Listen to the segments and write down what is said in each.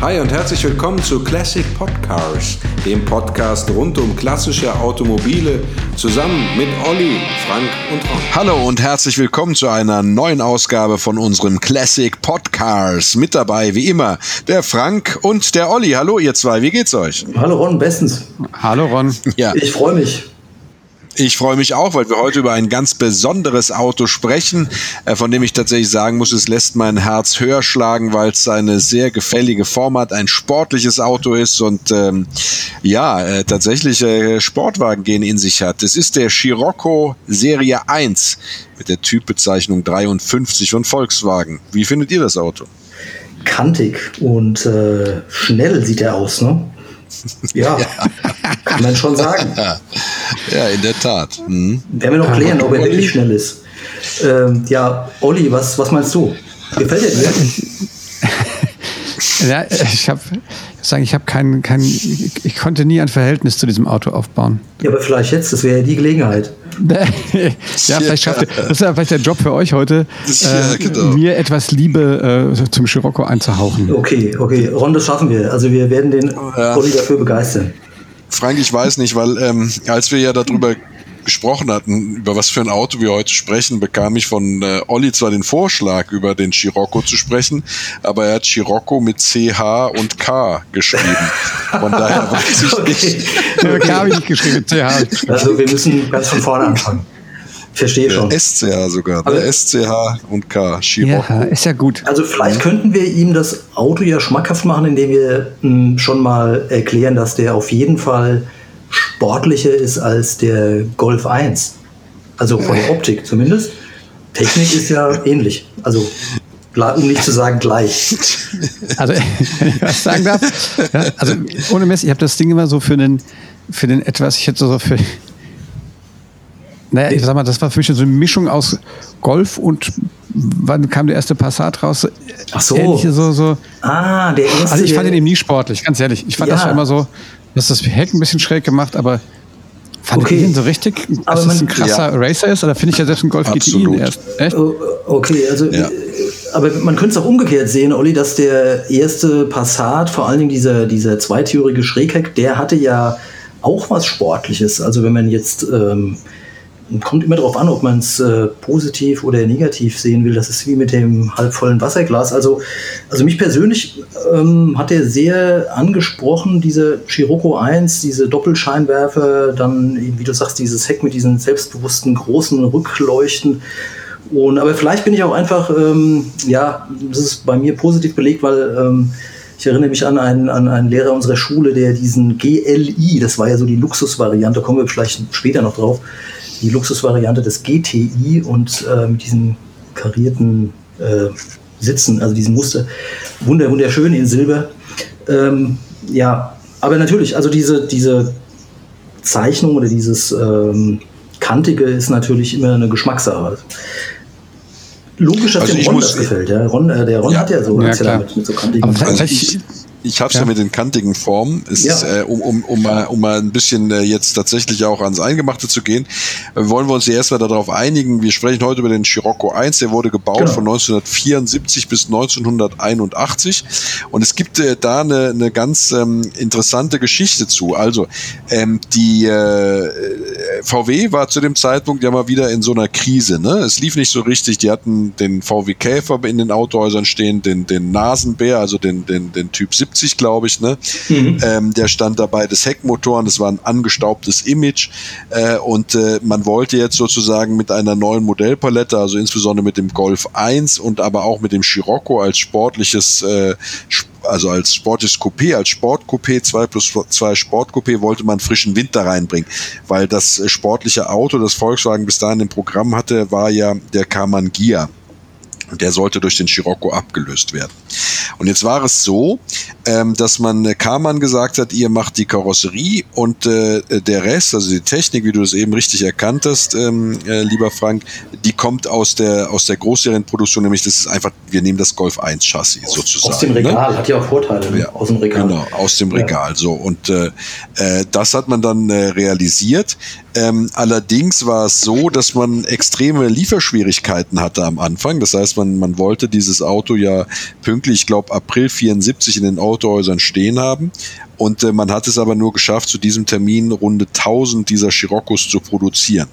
Hi und herzlich willkommen zu Classic Podcars, dem Podcast rund um klassische Automobile, zusammen mit Olli, Frank und Ron. Hallo und herzlich willkommen zu einer neuen Ausgabe von unserem Classic Podcars. Mit dabei, wie immer, der Frank und der Olli. Hallo, ihr zwei, wie geht's euch? Hallo Ron, bestens. Hallo Ron. Ja. Ich freue mich. Ich freue mich auch, weil wir heute über ein ganz besonderes Auto sprechen, äh, von dem ich tatsächlich sagen muss, es lässt mein Herz höher schlagen, weil es eine sehr gefällige Form hat, ein sportliches Auto ist und ähm, ja, äh, tatsächlich äh, Sportwagen gehen in sich hat. Es ist der Scirocco Serie 1 mit der Typbezeichnung 53 von Volkswagen. Wie findet ihr das Auto? Kantig und äh, schnell sieht er aus, ne? Ja, kann man schon sagen. Ja, in der Tat. Mhm. Werden wir noch klären, ob er wirklich schnell ist. Ähm, ja, Olli, was, was meinst du? Gefällt dir dir? ja, ich habe sagen, ich habe keinen, kein, ich, konnte nie ein Verhältnis zu diesem Auto aufbauen. Ja, aber vielleicht jetzt, das wäre ja die Gelegenheit. ja, vielleicht schafft ihr, das ist ja vielleicht der Job für euch heute, äh, genau. mir etwas Liebe äh, zum Scirocco einzuhauchen. Okay, okay, Ron, das schaffen wir. Also wir werden den ja. Olli dafür begeistern. Frank, ich weiß nicht, weil ähm, als wir ja darüber gesprochen hatten, über was für ein Auto wir heute sprechen, bekam ich von äh, Olli zwar den Vorschlag, über den Scirocco zu sprechen, aber er hat Scirocco mit CH und K geschrieben. Von daher weiß ich okay. nicht. Okay. K habe ich nicht geschrieben, CH. Also wir müssen ganz von vorne anfangen. Verstehe schon. SCH sogar, der SCH und K, Scirocco. Ja, ist ja gut. Also vielleicht könnten wir ihm das Auto ja schmackhaft machen, indem wir mh, hm, schon mal erklären, dass der auf jeden Fall sportlicher ist als der Golf 1. Also von der Optik zumindest. Technik ist ja ähnlich. Also um nicht zu sagen gleich. Also, wenn ich was sagen darf, ja, also ohne Mess, ich habe das Ding immer so für den, für den etwas, ich hätte so für, naja, ich sag mal, das war für mich so eine Mischung aus Golf und wann kam der erste Passat raus? Ach so. Ähnliche, so, so. Ah, der erste. Also ich fand ihn eben nie sportlich, ganz ehrlich. Ich fand ja. das immer so, das ist das Heck ein bisschen schräg gemacht, aber fand okay. ich ihn so richtig, dass aber man, ein krasser ja. Racer ist? Oder finde ich ja selbst ein Golf Absolut. GTI erst? Echt? Okay, also ja. aber man könnte es auch umgekehrt sehen, Olli, dass der erste Passat, vor allen Dingen dieser, dieser zweitürige Schrägheck, der hatte ja auch was Sportliches. Also wenn man jetzt ähm, kommt immer darauf an, ob man es äh, positiv oder negativ sehen will. Das ist wie mit dem halbvollen Wasserglas. Also, also mich persönlich ähm, hat er sehr angesprochen, diese Scirocco 1, diese Doppelscheinwerfer, dann, wie du sagst, dieses Heck mit diesen selbstbewussten großen Rückleuchten. Und, aber vielleicht bin ich auch einfach, ähm, ja, das ist bei mir positiv belegt, weil ähm, ich erinnere mich an einen, an einen Lehrer unserer Schule, der diesen GLI, das war ja so die Luxusvariante, kommen wir vielleicht später noch drauf, die Luxusvariante des GTI und äh, mit diesen karierten äh, Sitzen, also diesem Muster, wunder, wunderschön in Silber. Ähm, ja, aber natürlich, also diese, diese Zeichnung oder dieses ähm, Kantige ist natürlich immer eine Geschmackssache. Logisch, dass also dem Ron das gefällt. Ja. Ron, äh, der Ron ja, hat ja so ja, mit, mit so kantigen. Aber ich, habe es ja. ja. mit den kantigen Formen, es ja. ist, äh, um, um, um, mal, um mal ein bisschen äh, jetzt tatsächlich auch ans Eingemachte zu gehen, äh, wollen wir uns ja erstmal darauf einigen. Wir sprechen heute über den Scirocco 1, der wurde gebaut genau. von 1974 bis 1981 und es gibt äh, da eine, eine ganz ähm, interessante Geschichte zu. Also ähm, die äh, VW war zu dem Zeitpunkt ja mal wieder in so einer Krise. Ne? Es lief nicht so richtig. Die hatten den VW Käfer in den Autohäusern stehen, den, den Nasenbär, also den, den, den Typ 70 70, glaube ich, ne? Mhm. Ähm, der stand dabei des Heckmotoren, das war ein angestaubtes Image äh, und äh, man wollte jetzt sozusagen mit einer neuen Modellpalette, also insbesondere mit dem Golf 1 und aber auch mit dem Scirocco als sportliches äh, also als sportliches Coupé, als Sportcoupé, 2 plus 2 Sportcoupé, wollte man frischen Wind da reinbringen. Weil das sportliche Auto, das Volkswagen bis dahin im Programm hatte, war ja der Karmann Gia. Und der sollte durch den Scirocco abgelöst werden. Und jetzt war es so, ähm, dass man äh, Karmann gesagt hat, ihr macht die Karosserie und äh, der Rest, also die Technik, wie du es eben richtig erkannt hast, ähm, äh, lieber Frank, die kommt aus der aus der Großserienproduktion, nämlich das ist einfach, wir nehmen das Golf 1 Chassis aus, sozusagen. Aus dem ne? Regal, ne? hat ja auch Vorteile ne? ja, aus dem Regal. Genau, aus dem Regal. Ja. So und äh, äh, das hat man dann äh, realisiert. Ähm, allerdings war es so, dass man extreme Lieferschwierigkeiten hatte am Anfang. Das heißt, man, man wollte dieses Auto ja pünktlich, ich glaube, April 74 in den Autohäusern stehen haben. Und äh, man hat es aber nur geschafft, zu diesem Termin runde 1000 dieser Scirocco's zu produzieren.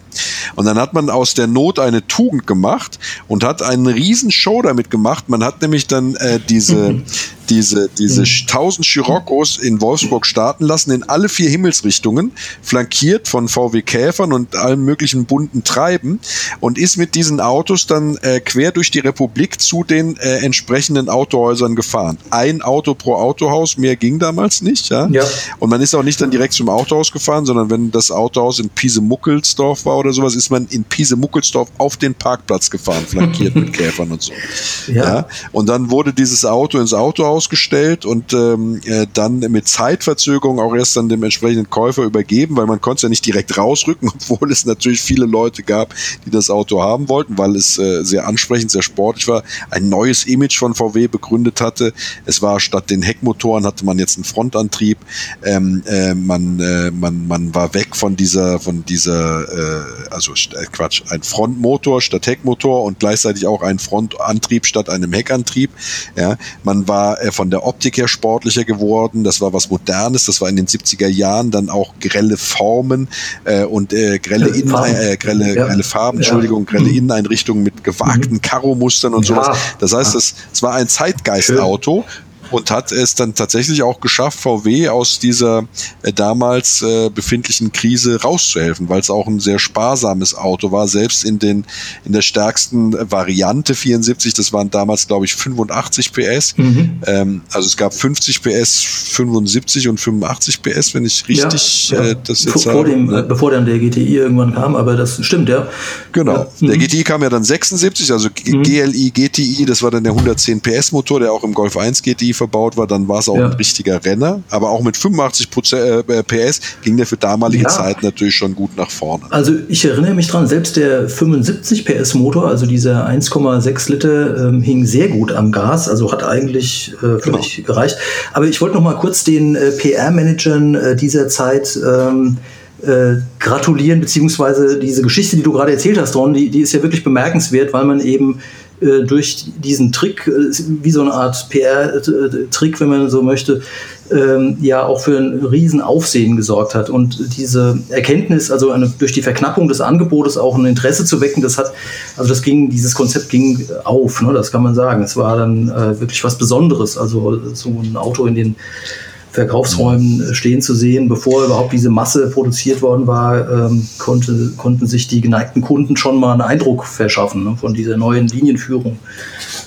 Und dann hat man aus der Not eine Tugend gemacht und hat einen riesen Show damit gemacht. Man hat nämlich dann äh, diese, diese, diese 1000 Scirocco's in Wolfsburg starten lassen, in alle vier Himmelsrichtungen, flankiert von VW Käfern und allen möglichen bunten Treiben und ist mit diesen Autos dann äh, quer durch die Republik zu den äh, entsprechenden Autohäusern gefahren. Ein Auto pro Autohaus, mehr ging damals nicht. Ja? ja. Und man ist auch nicht dann direkt zum Autohaus gefahren, sondern wenn das Autohaus in Piesemuckelsdorf war oder sowas, ist man in Piesemuckelsdorf auf den Parkplatz gefahren, flankiert mit Käfern und so. Ja. ja. Und dann wurde dieses Auto ins Autohaus gestellt und ähm, äh, dann mit Zeitverzögerung auch erst dann dem entsprechenden Käufer übergeben, weil man konnte es ja nicht direkt rausrücken, obwohl es natürlich viele Leute gab, die das Auto haben wollten, weil es äh, sehr ansprechend, sehr sportlich war, ein neues Image von VW begründet hatte. Es war statt den Heckmotoren hatte man jetzt einen Frontantrieb Antrieb. Ähm, äh, man, äh, man, man war weg von dieser, von dieser, äh, also äh, Quatsch, ein Frontmotor statt Heckmotor und gleichzeitig auch ein Frontantrieb statt einem Heckantrieb. Ja, man war äh, von der Optik her sportlicher geworden. Das war was Modernes. Das war in den 70er Jahren dann auch grelle Formen äh, und grelle, Innen, Farben. Grelle, ja. grelle Farben, Entschuldigung, grelle mhm. Inneneinrichtungen mit gewagten mhm. Karo-Mustern und ja. sowas. Das heißt, es, es war ein Zeitgeistauto und hat es dann tatsächlich auch geschafft, VW aus dieser äh, damals äh, befindlichen Krise rauszuhelfen, weil es auch ein sehr sparsames Auto war, selbst in den in der stärksten Variante 74, das waren damals glaube ich 85 PS. Mhm. Ähm, also es gab 50 PS, 75 und 85 PS, wenn ich richtig ja, ja. Äh, das jetzt vor, habe. Dem, ne? Bevor dann der GTI irgendwann kam, aber das stimmt, ja. Genau. Ja. Der mhm. GTI kam ja dann 76, also mhm. GLI, GTI, das war dann der 110 PS Motor, der auch im Golf 1 GTI verbaut war, dann war es auch ja. ein richtiger Renner. Aber auch mit 85 äh, PS ging der für damalige ja. Zeit natürlich schon gut nach vorne. Also ich erinnere mich dran, selbst der 75 PS Motor, also dieser 1,6 Liter, ähm, hing sehr gut am Gas, also hat eigentlich äh, völlig genau. gereicht. Aber ich wollte noch mal kurz den äh, PR-Managern äh, dieser Zeit ähm, äh, gratulieren, beziehungsweise diese Geschichte, die du gerade erzählt hast, Ron, die, die ist ja wirklich bemerkenswert, weil man eben äh, durch diesen Trick, äh, wie so eine Art PR-Trick, wenn man so möchte, ähm, ja auch für ein Riesenaufsehen gesorgt hat. Und diese Erkenntnis, also eine, durch die Verknappung des Angebotes auch ein Interesse zu wecken, das hat, also das ging, dieses Konzept ging auf, ne, das kann man sagen. Es war dann äh, wirklich was Besonderes. Also so ein Auto in den Verkaufsräumen stehen zu sehen. Bevor überhaupt diese Masse produziert worden war, ähm, konnte, konnten sich die geneigten Kunden schon mal einen Eindruck verschaffen ne, von dieser neuen Linienführung.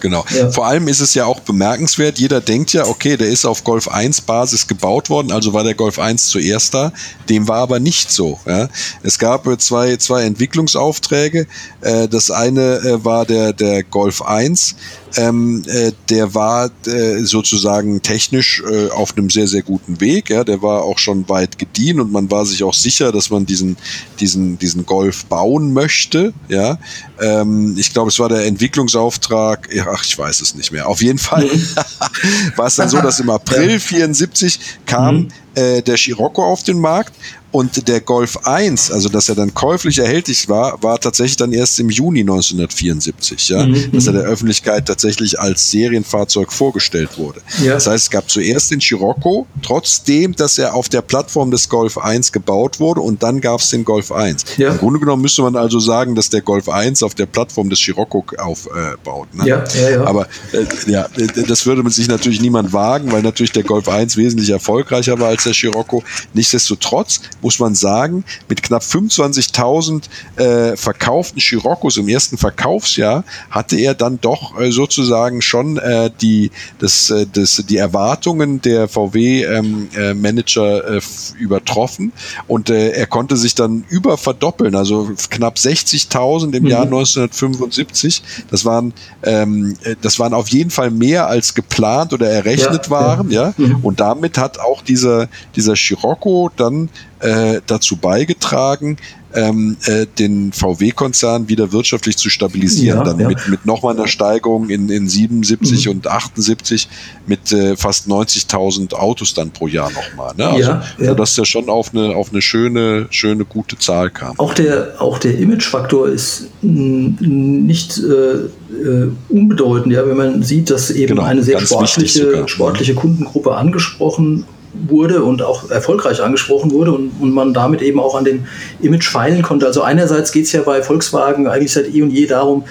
Genau. Ja. Vor allem ist es ja auch bemerkenswert, jeder denkt ja, okay, der ist auf Golf 1 Basis gebaut worden, also war der Golf 1 zuerst da. Dem war aber nicht so. Ja. Es gab äh, zwei, zwei Entwicklungsaufträge. Äh, das eine äh, war der, der Golf 1, ähm, äh, der war äh, sozusagen technisch äh, auf einem sehr, sehr guten Weg. Ja, der war auch schon weit gediehen und man war sich auch sicher, dass man diesen, diesen, diesen Golf bauen möchte. Ja, ähm, ich glaube, es war der Entwicklungsauftrag. Ach, ich weiß es nicht mehr. Auf jeden Fall mhm. war es dann so, dass im April 74 kam mhm. äh, der Scirocco auf den Markt und der Golf 1, also dass er dann käuflich erhältlich war, war tatsächlich dann erst im Juni 1974, ja, mhm. dass er der Öffentlichkeit tatsächlich als Serienfahrzeug vorgestellt wurde. Ja. Das heißt, es gab zuerst den Scirocco, trotzdem, dass er auf der Plattform des Golf 1 gebaut wurde und dann gab es den Golf 1. Ja. Im Grunde genommen müsste man also sagen, dass der Golf 1 auf der Plattform des Scirocco aufbaut. Äh, ne? ja, ja, ja. Aber äh, ja, das würde man sich natürlich niemand wagen, weil natürlich der Golf 1 wesentlich erfolgreicher war als der Scirocco. Nichtsdestotrotz muss man sagen, mit knapp 25.000 äh, verkauften Chiroccos im ersten Verkaufsjahr hatte er dann doch äh, sozusagen schon äh, die, das, äh, das, die Erwartungen der VW-Manager ähm, äh, übertroffen und äh, er konnte sich dann über verdoppeln, also knapp 60.000 im mhm. Jahr 1975. Das waren, ähm, das waren auf jeden Fall mehr als geplant oder errechnet ja, waren, ja. ja? Mhm. Und damit hat auch dieser, dieser Scirocco dann äh, dazu beigetragen, ähm, äh, den VW-Konzern wieder wirtschaftlich zu stabilisieren. Ja, dann ja. mit, mit nochmal einer Steigerung in, in 77 mhm. und 78 mit äh, fast 90.000 Autos dann pro Jahr nochmal. Ne? Also, ja, ja. Sodass der schon auf eine, auf eine schöne, schöne, gute Zahl kam. Auch der, auch der Imagefaktor ist nicht äh, äh, unbedeutend, ja, wenn man sieht, dass eben genau, eine sehr sportliche, sportliche Kundengruppe angesprochen wurde und auch erfolgreich angesprochen wurde und, und man damit eben auch an dem Image feilen konnte. Also einerseits geht es ja bei Volkswagen eigentlich seit eh und je darum,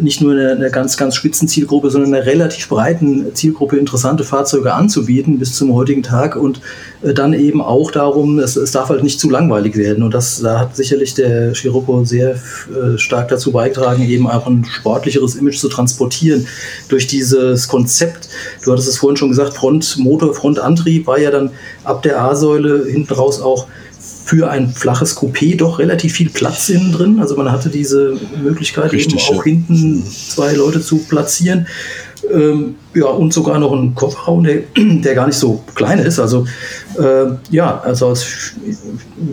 nicht nur eine, eine, ganz, ganz spitzen Zielgruppe, sondern eine relativ breiten Zielgruppe interessante Fahrzeuge anzubieten bis zum heutigen Tag und äh, dann eben auch darum, es, es darf halt nicht zu langweilig werden. Und das, da hat sicherlich der Scirocco sehr äh, stark dazu beigetragen, eben auch ein sportlicheres Image zu transportieren durch dieses Konzept. Du hattest es vorhin schon gesagt, Front Motor, Frontantrieb war ja dann ab der A-Säule hinten raus auch für ein flaches Coupé doch relativ viel Platz innen drin. Also man hatte diese Möglichkeit, Richtig, eben auch ja. hinten zwei Leute zu platzieren. Ähm, ja, und sogar noch einen Kofferraum, der, der gar nicht so klein ist. Also äh, ja, also aus,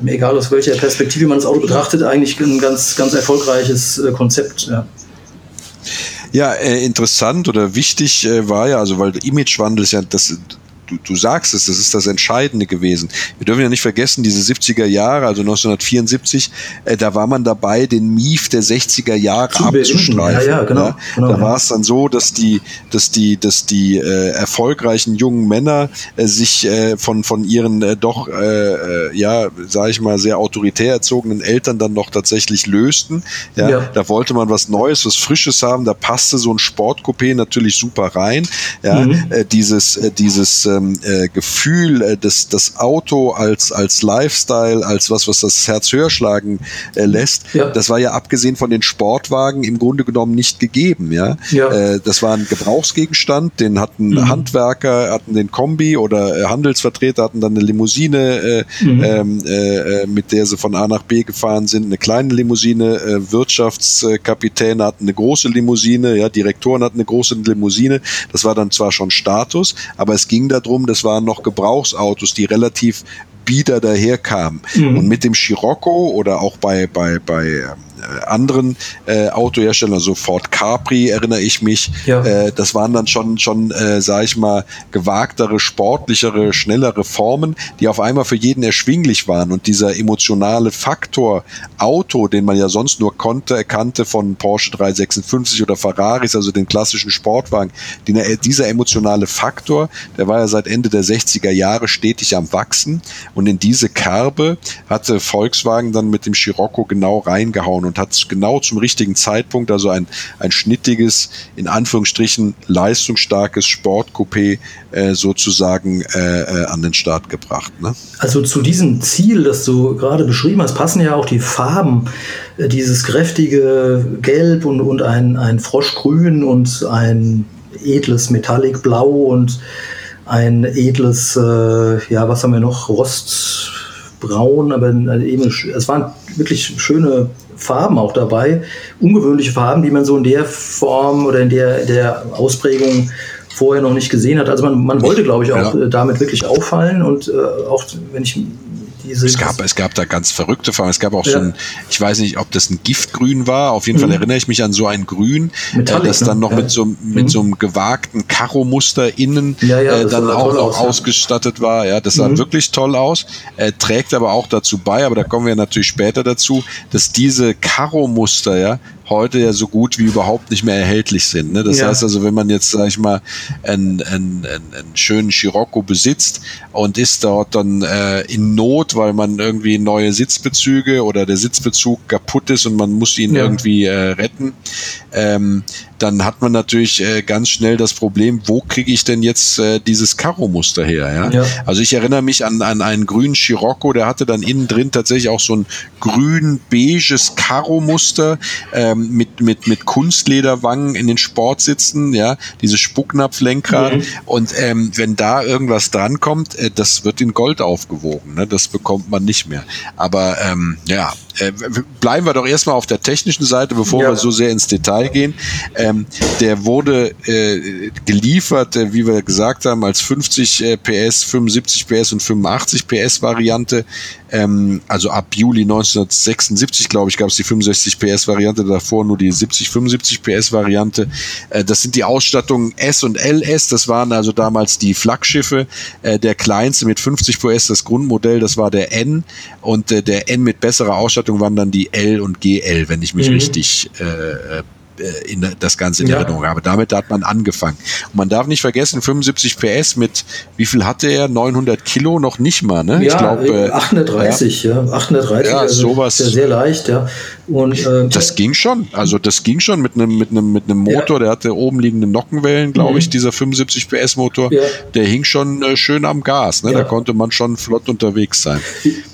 egal aus welcher Perspektive man das Auto betrachtet, eigentlich ein ganz, ganz erfolgreiches äh, Konzept. Ja. Ja, äh, interessant oder wichtig äh, war ja, also weil Imagewandel ist ja das du, du sagst es, das ist das Entscheidende gewesen. Wir dürfen ja nicht vergessen, diese 70er Jahre, also 1974, äh, da war man dabei, den Mief der 60er Jahre abzustreifen. Ja, ja, genau, ja? genau, da war es dann so, dass die, dass die, dass die äh, erfolgreichen jungen Männer äh, sich äh, von, von ihren äh, doch, äh, äh ja, sage ich mal, sehr autoritär erzogenen Eltern dann noch tatsächlich lösten. Ja? ja? Da wollte man was Neues, was Frisches haben, da passte so ein Sportcoupé natürlich super rein. Ja? Mhm. Äh, dieses, äh, dieses ähm, ähm, äh, Gefühl, äh, das, das Auto als, als Lifestyle, als was, was das Herz höher schlagen äh, lässt, ja. das war ja abgesehen von den Sportwagen im Grunde genommen nicht gegeben. Ja? ja. Äh, das war ein Gebrauchsgegenstand, den hatten mhm. Handwerker, hatten den Kombi oder äh, Handelsvertreter hatten dann eine Limousine, äh, mhm. ähm, äh, mit der sie von A nach B gefahren sind, eine kleine Limousine, äh, Wirtschaftskapitäne hatten eine große Limousine, ja, Direktoren hatten eine große Limousine. Das war dann zwar schon Status, aber es ging darum, rum, das waren noch Gebrauchsautos, die relativ bieder daherkamen. Mhm. Und mit dem Scirocco oder auch bei, bei, bei ähm, äh, anderen äh, Autoherstellern, so Ford Capri erinnere ich mich, ja. äh, das waren dann schon, schon äh, sage ich mal, gewagtere, sportlichere, schnellere Formen, die auf einmal für jeden erschwinglich waren. Und dieser emotionale Faktor Auto, den man ja sonst nur konnte, erkannte von Porsche 356 oder Ferraris, also den klassischen Sportwagen, die, dieser emotionale Faktor, der war ja seit Ende der 60er Jahre stetig am Wachsen. Und in diese Kerbe hatte Volkswagen dann mit dem Scirocco genau reingehauen und hat genau zum richtigen Zeitpunkt, also ein, ein schnittiges, in Anführungsstrichen leistungsstarkes Sportcoupé äh, sozusagen äh, äh, an den Start gebracht. Ne? Also zu diesem Ziel, das du gerade beschrieben hast, passen ja auch die Farben. Äh, dieses kräftige Gelb und, und ein, ein Froschgrün und ein edles Metallic Blau und ein edles, äh, ja, was haben wir noch? Rostbraun, aber eben, es waren wirklich schöne Farben auch dabei, ungewöhnliche Farben, die man so in der Form oder in der, der Ausprägung vorher noch nicht gesehen hat. Also man, man wollte, glaube ich, auch ja. damit wirklich auffallen und äh, auch wenn ich es gab, es gab da ganz verrückte Farben. Es gab auch ja. so ein, ich weiß nicht, ob das ein Giftgrün war. Auf jeden mhm. Fall erinnere ich mich an so ein Grün, Metallic, das dann noch ja. mit so, mit mhm. so einem gewagten Karo-Muster innen ja, äh, dann auch noch aus, ausgestattet war. Ja, das sah mhm. wirklich toll aus. Äh, trägt aber auch dazu bei, aber da kommen wir natürlich später dazu, dass diese Karo-Muster, ja, heute ja so gut wie überhaupt nicht mehr erhältlich sind. Ne? Das ja. heißt also, wenn man jetzt, sag ich mal, einen, einen, einen schönen Scirocco besitzt und ist dort dann äh, in Not, weil man irgendwie neue Sitzbezüge oder der Sitzbezug kaputt ist und man muss ihn ja. irgendwie äh, retten, ähm, dann hat man natürlich äh, ganz schnell das Problem, wo kriege ich denn jetzt äh, dieses Karo-Muster her? Ja? ja? Also ich erinnere mich an, an einen grünen Scirocco, der hatte dann innen drin tatsächlich auch so ein grün-beiges Karo-Muster ähm, mit, mit, mit Kunstlederwangen in den Sportsitzen, ja, dieses Spucknapflenkrad. Mhm. Und ähm, wenn da irgendwas drankommt, äh, das wird in Gold aufgewogen. Ne? Das bekommt man nicht mehr. Aber ähm, ja, äh, bleiben wir doch erstmal auf der technischen Seite, bevor ja. wir so sehr ins Detail gehen. Ähm, Ähm, der wurde äh, geliefert, äh, wie wir gesagt haben, als 50 äh, PS, 75 PS und 85 PS Variante. Ähm, also ab Juli 1976, glaube ich, gab es die 65 PS Variante, davor nur die 70, 75 PS Variante. Äh, das sind die Ausstattungen S und LS, das waren also damals die Flaggschiffe. Äh, der kleinste mit 50 PS, das Grundmodell, das war der N und äh, der N mit besserer Ausstattung waren dann die L und GL, wenn ich mich mhm. richtig äh, in das Ganze in ja. Erinnerung habe. Damit hat man angefangen. Und man darf nicht vergessen, 75 PS mit, wie viel hatte er? 900 Kilo noch nicht mal, ne? Ja, ich glaube. 830, ja. ja. 830, ja, also sowas. Sehr, sehr leicht, ja. Und, äh, das ging schon. Also das ging schon mit einem mit einem mit einem Motor, der hatte oben liegende Nockenwellen, glaube mhm. ich, dieser 75 PS Motor. Der hing schon äh, schön am Gas. Ne? Da konnte man schon flott unterwegs sein.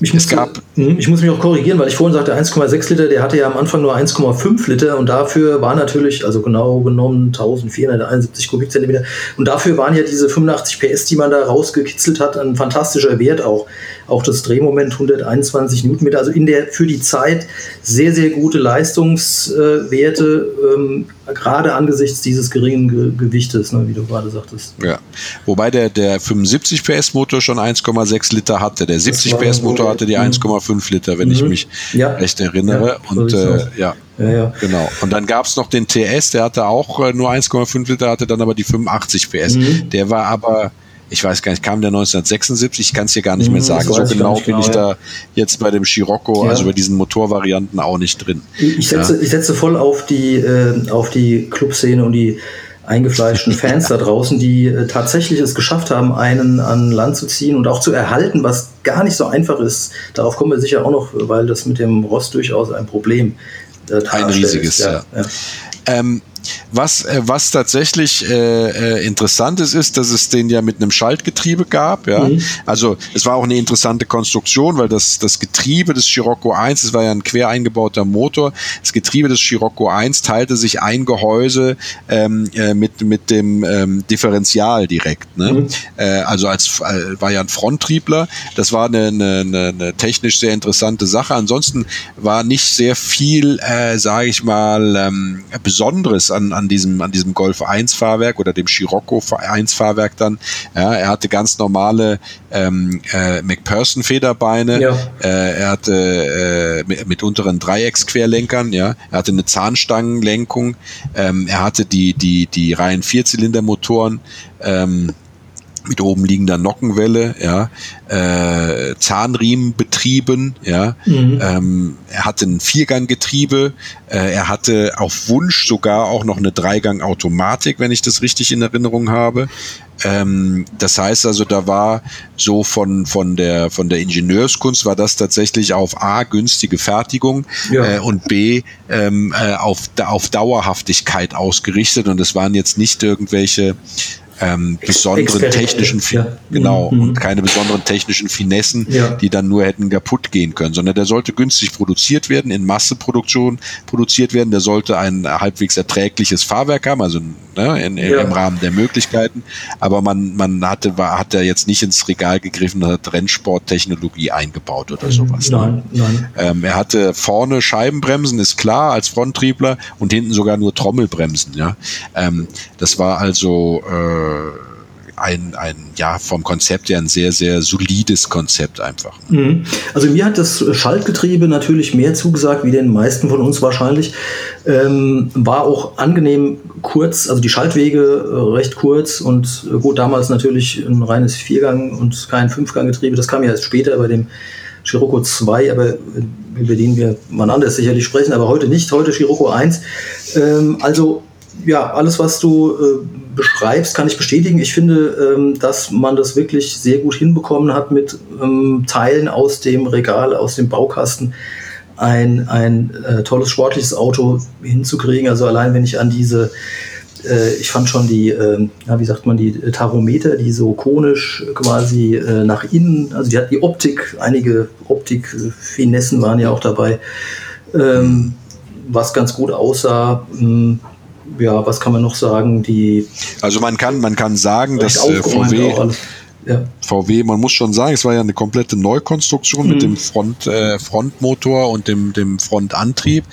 Ich, es gab, mhm, ich muss mich auch korrigieren, weil ich vorhin sagte 1,6 Liter, der hatte ja am Anfang nur 1,5 Liter und dafür war natürlich, also genau genommen 1471 Kubikzentimeter und dafür waren ja diese 85 PS, die man da rausgekitzelt hat, ein fantastischer Wert auch auch das Drehmoment 121 Newtonmeter, also in der für die Zeit sehr, sehr gute Leistungswerte, ähm, gerade angesichts dieses geringen Ge Gewichtes, ne, wie du gerade sagtest. Ja, wobei der, der 75 PS Motor schon 1,6 Liter hatte, der 70 PS Motor hatte die 1,5 mhm. Liter, wenn mhm. ich mich ja. recht erinnere. Ja, und äh, ja. Ja, ja. Genau. Und dann gab es noch den TS, der hatte auch äh, nur 1,5 Liter, hatte dann aber die 85 PS. Mhm. Der war aber ich weiß gar nicht, kam der 1976? Ich kann es hier gar nicht mehr hm, sagen. So genau bin genau, ich da jetzt bei dem Scirocco, ja. also bei diesen Motorvarianten auch nicht drin. Ich setze, ja. ich setze voll auf die, äh, auf die Clubszene und die eingefleischten Fans da draußen, die äh, tatsächlich es geschafft haben, einen an Land zu ziehen und auch zu erhalten, was gar nicht so einfach ist. Darauf kommen wir sicher auch noch, weil das mit dem Rost durchaus ein Problem Ein riesiges, ja. ja. Ähm, was, äh, was tatsächlich äh, äh, interessant ist, ist, dass es den ja mit einem Schaltgetriebe gab. Ja? Mhm. Also es war auch eine interessante Konstruktion, weil das, das Getriebe des Scirocco 1, es war ja ein quer eingebauter Motor, das Getriebe des Scirocco 1 teilte sich ein Gehäuse ähm, äh, mit, mit dem ähm, Differential direkt. Ne? Mhm. Äh, also als äh, war ja ein Fronttriebler. Das war eine, eine, eine technisch sehr interessante Sache. Ansonsten war nicht sehr viel, äh, sage ich mal, ähm, Besonderes an, an diesem, an diesem Golf 1 Fahrwerk oder dem Scirocco 1 Fahrwerk dann. Ja, er hatte ganz normale ähm, äh, McPherson Federbeine. Ja. Äh, er hatte äh, mit, mit, unteren Dreiecksquerlenkern. Ja, er hatte eine Zahnstangenlenkung. Ähm, er hatte die die die reinen Vierzylindermotoren. Ähm, mit oben liegender Nockenwelle, ja, äh, Zahnriemen betrieben, ja. Mhm. Ähm, er hatte ein Vierganggetriebe, äh, er hatte auf Wunsch sogar auch noch eine Dreigang-Automatik, wenn ich das richtig in Erinnerung habe. Ähm, das heißt also, da war so von, von, der, von der Ingenieurskunst war das tatsächlich auf A, günstige Fertigung ja. äh, und B, ähm, äh, auf, auf Dauerhaftigkeit ausgerichtet. Und es waren jetzt nicht irgendwelche ähm, besonderen technischen, ja. genau, mhm. und keine besonderen technischen Finessen, ja. die dann nur hätten kaputt gehen können, sondern der sollte günstig produziert werden, in Masseproduktion produziert werden, der sollte ein halbwegs erträgliches Fahrwerk haben, also ne, in, ja. im Rahmen der Möglichkeiten, aber man, man hatte, war, hat da jetzt nicht ins Regal gegriffen hat Rennsporttechnologie eingebaut oder sowas. Ne? Nein, nein. Ähm, er hatte vorne Scheibenbremsen, ist klar, als Fronttriebler und hinten sogar nur Trommelbremsen, ja. Ähm, das war also äh, ein, ein, ja, vom Konzept her ein sehr, sehr solides Konzept einfach. Mhm. Also mir hat das Schaltgetriebe natürlich mehr zugesagt, wie den meisten von uns wahrscheinlich. Ähm, war auch angenehm kurz, also die Schaltwege äh, recht kurz und äh, gut, damals natürlich ein reines Viergang und kein Fünfganggetriebe. Das kam ja erst später bei dem Scirocco 2, aber über den wir mal anders sicherlich sprechen, aber heute nicht, heute Scirocco 1. Ähm, also ja, alles, was du äh, beschreibst, kann ich bestätigen. Ich finde, ähm, dass man das wirklich sehr gut hinbekommen hat, mit ähm, Teilen aus dem Regal, aus dem Baukasten ein, ein äh, tolles sportliches Auto hinzukriegen. Also allein wenn ich an diese, äh, ich fand schon die, ähm, ja, wie sagt man, die Tarometer, die so konisch quasi äh, nach innen, also die hat die Optik, einige Optik-Finessen waren ja auch dabei, ähm, was ganz gut aussah. Mh, hm, ja, was kann man noch sagen? Die also man kann, man kann sagen, dass äh, VW, ja. VW, man muss schon sagen, es war ja eine komplette Neukonstruktion mhm. mit dem Front, äh, Frontmotor und dem, dem Frontantrieb.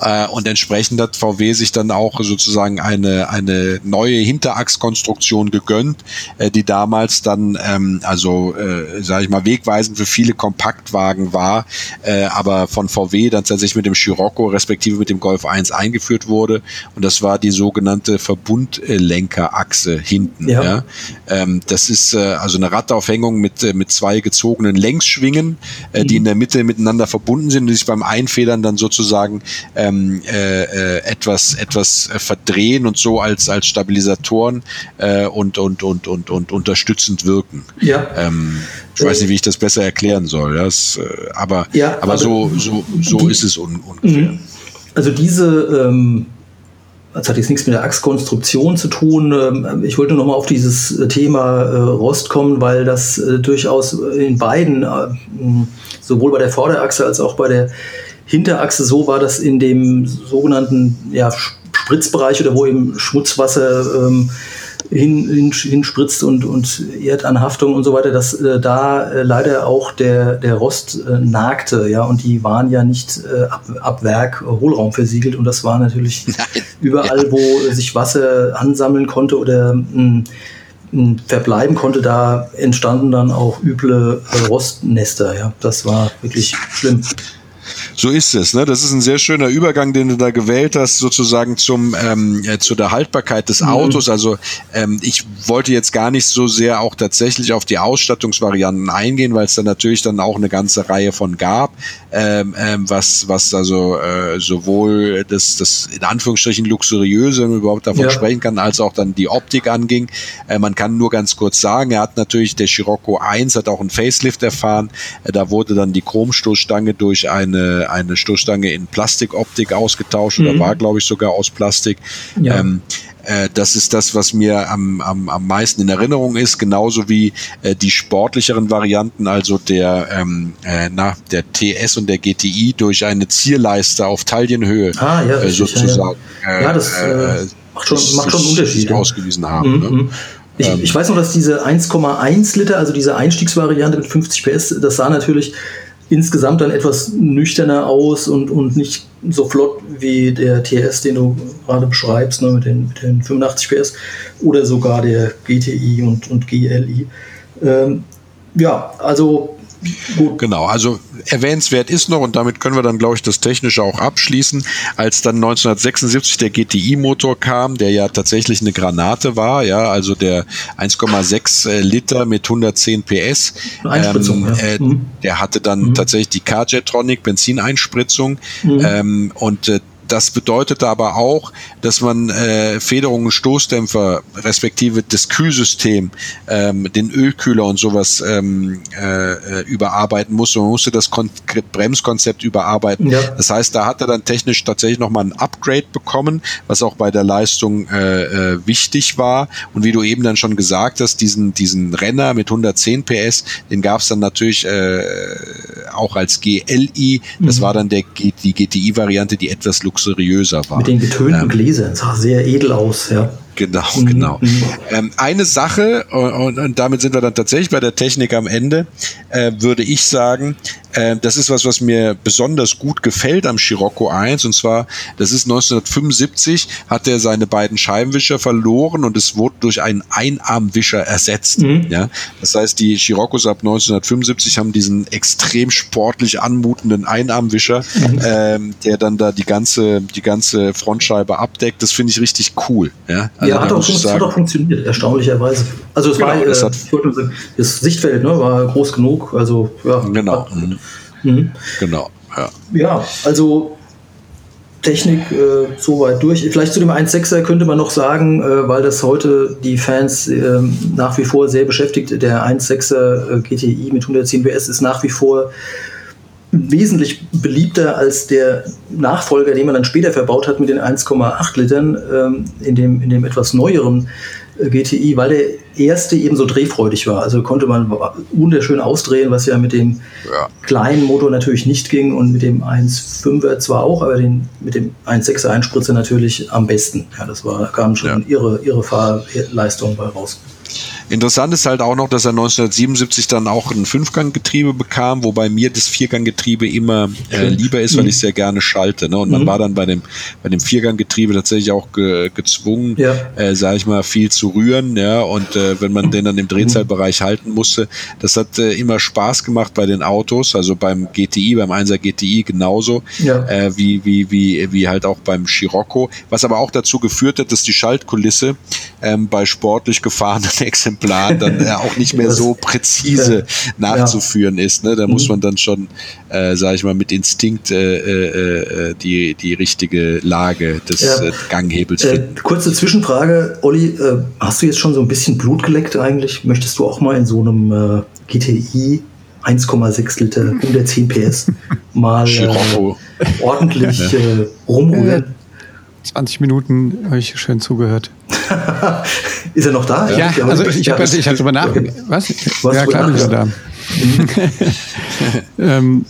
Äh, und entsprechend hat VW sich dann auch sozusagen eine, eine neue Hinterachskonstruktion gegönnt, äh, die damals dann, ähm, also äh, sage ich mal, wegweisend für viele Kompaktwagen war, äh, aber von VW dann tatsächlich mit dem Scirocco respektive mit dem Golf 1 eingeführt wurde. Und das war die sogenannte Verbundlenkerachse hinten. Ja. ja. Ähm, das ist äh, also eine Radaufhängung mit, äh, mit zwei gezogenen Längsschwingen, mhm. die in der Mitte miteinander verbunden sind und sich beim Einfedern dann sozusagen ähm, äh, äh, etwas, etwas verdrehen und so als, als Stabilisatoren äh, und, und, und, und, und unterstützend wirken. Ja. Ähm, ich weiß nicht, wie ich das besser erklären soll. Das, aber ja, aber, aber so, so, so die, ist es un, ungefähr. Mhm. Also diese ähm das hat jetzt nichts mit der Achskonstruktion zu tun. Ähm, ich wollte nur noch mal auf dieses äh, Thema äh, Rost kommen, weil das äh, durchaus in beiden, sowohl bei der Vorderachse als auch bei der Hinterachse so war, dass in dem sogenannten ja, Spritzbereich oder wo eben Schmutzwasser ähm, hin, hin, hinspritzt und, und Erdanhaftung und so weiter, dass äh, da äh, leider auch der, der Rost äh, nagte, ja, und die waren ja nicht äh, ab, ab Werk Hohlraum versiegelt und das war natürlich Nein. überall, ja. wo sich Wasser ansammeln konnte oder mh, hm, verbleiben konnte, da entstanden dann auch üble äh, Rostnester, ja, das war wirklich schlimm. So ist es. Ne? Das ist ein sehr schöner Übergang, den du da gewählt hast, sozusagen zum ähm, äh, zu der Haltbarkeit des mhm. Autos. Mhm. Also ähm, ich wollte jetzt gar nicht so sehr auch tatsächlich auf die Ausstattungsvarianten eingehen, weil es da natürlich dann auch eine ganze Reihe von gab, ähm, ähm, was was also äh, sowohl das das in Anführungsstrichen luxuriöse, wenn man überhaupt davon ja. sprechen kann, als auch dann die Optik anging. Äh, man kann nur ganz kurz sagen, er hat natürlich der Scirocco 1 hat auch einen Facelift erfahren. Äh, da wurde dann die Chromstoßstange durch eine eine, Stoßstange in Plastikoptik ausgetauscht mhm. oder war, glaube ich, sogar aus Plastik. Ja. Ähm, äh, das ist das, was mir am, am, am meisten in Erinnerung ist, genauso wie äh, die sportlicheren Varianten, also der, ähm, äh, na, der TS und der GTI durch eine Zierleiste auf Taillenhöhe ah, ja, äh, sozusagen. Ja, ja. ja das äh, macht schon, macht schon einen Unterschied. Ausgewiesen haben. Mhm. Ne? Mhm. Ich, ähm. ich weiß noch, dass diese 1,1 Liter, also diese Einstiegsvariante mit 50 PS, das sah natürlich insgesamt dann etwas nüchterner aus und, und nicht so flott wie der TS, den du gerade beschreibst, ne, mit, den, mit den 85 PS oder sogar der GTI und, und GLI. Ähm, ja, also Gut. Genau, also erwähnenswert ist noch, und damit können wir dann, glaube ich, das Technische auch abschließen, als dann 1976 der GTI-Motor kam, der ja tatsächlich eine Granate war, ja, also der 1,6 äh, Liter mit 110 PS. Ähm, äh, mhm. Der hatte dann mhm. tatsächlich die Carjetronic Benzineinspritzung mhm. ähm, und äh, das bedeutete aber auch, dass man äh, Federungen, Stoßdämpfer, respektive das Kühlsystem, ähm, den Ölkühler und sowas ähm, äh, äh überarbeiten musste. Man musste das Kon Bremskonzept überarbeiten. Ja. Das heißt, da hat er dann technisch tatsächlich nochmal ein Upgrade bekommen, was auch bei der Leistung äh, äh, wichtig war. Und wie du eben dann schon gesagt hast, diesen, diesen Renner mit 110 PS, den gab es dann natürlich äh, auch als GLI. Das mhm. war dann der, die GTI-Variante, die etwas luxuriöser luxuriöser war. Mit den getönten ähm, Gläsern, sah sehr edel aus, ja. Genau, mhm. genau. Mhm. Ähm, eine Sache, und, und, damit sind wir dann tatsächlich bei der Technik am Ende, äh, würde ich sagen, äh, das ist was, was mir besonders gut gefällt am Scirocco 1. Und zwar, das ist 1975, hat er seine beiden Scheibenwischer verloren und es wurde durch einen Einarmwischer ersetzt. Mhm. Ja, das heißt, die Sciroccos ab 1975 haben diesen extrem sportlich anmutenden Einarmwischer, mhm. ähm, der dann da die ganze, die ganze Frontscheibe abdeckt. Das finde ich richtig cool. Ja, also ja hat, auch, sagen, hat auch funktioniert, erstaunlicherweise. Also es genau, war, äh, das, das Sichtfeld ne, war groß genug. Also ja. Genau. Hat, mhm. Mhm. Genau, ja. Ja, also Technik äh, soweit durch. Vielleicht zu dem 1.6er könnte man noch sagen, äh, weil das heute die Fans äh, nach wie vor sehr beschäftigt. Der 1.6er äh, GTI mit 110 PS ist nach wie vor wesentlich beliebter als der Nachfolger, den man dann später verbaut hat mit den 1,8 Litern ähm, in, dem, in dem etwas neueren GTI, weil der erste eben so drehfreudig war. Also konnte man wunderschön ausdrehen, was ja mit dem ja. kleinen Motor natürlich nicht ging und mit dem 1.5er zwar auch, aber den, mit dem 1.6er Einspritzer natürlich am besten. Ja, das war, kam schon ja. ihre, ihre Fahrleistung bei raus. Interessant ist halt auch noch, dass er 1977 dann auch ein Fünfganggetriebe bekam, wobei mir das Vierganggetriebe immer äh, lieber ist, weil mhm. ich sehr gerne schalte. Ne? Und man mhm. war dann bei dem, bei dem Vierganggetriebe tatsächlich auch ge, gezwungen, ja. äh, sage ich mal, viel zu rühren. Ja? Und äh, wenn man den dann im Drehzahlbereich halten musste, das hat äh, immer Spaß gemacht bei den Autos, also beim GTI, beim 1er GTI genauso, ja. äh, wie, wie, wie, wie halt auch beim Scirocco. Was aber auch dazu geführt hat, dass die Schaltkulisse ähm, bei sportlich gefahrenen Exemplaren dann äh, auch nicht mehr so präzise nachzuführen ist. Ne? Da muss mhm. man dann schon, äh, sage ich mal, mit Instinkt äh, äh, äh, die, die richtige Lage des ja. äh, Ganghebels finden. Äh, kurze Zwischenfrage, Olli, äh, hast du jetzt schon so ein bisschen Blut geleckt eigentlich? Möchtest du auch mal in so einem äh, GTI 1,6 Liter 110 PS mal äh, ordentlich äh, rumholen? 20 Minuten habe ich schön zugehört. ist er noch da? Ja, ja also ich, ich habe hab drüber nachgedacht. Was? Was? Ja, klar bin ich da. ähm,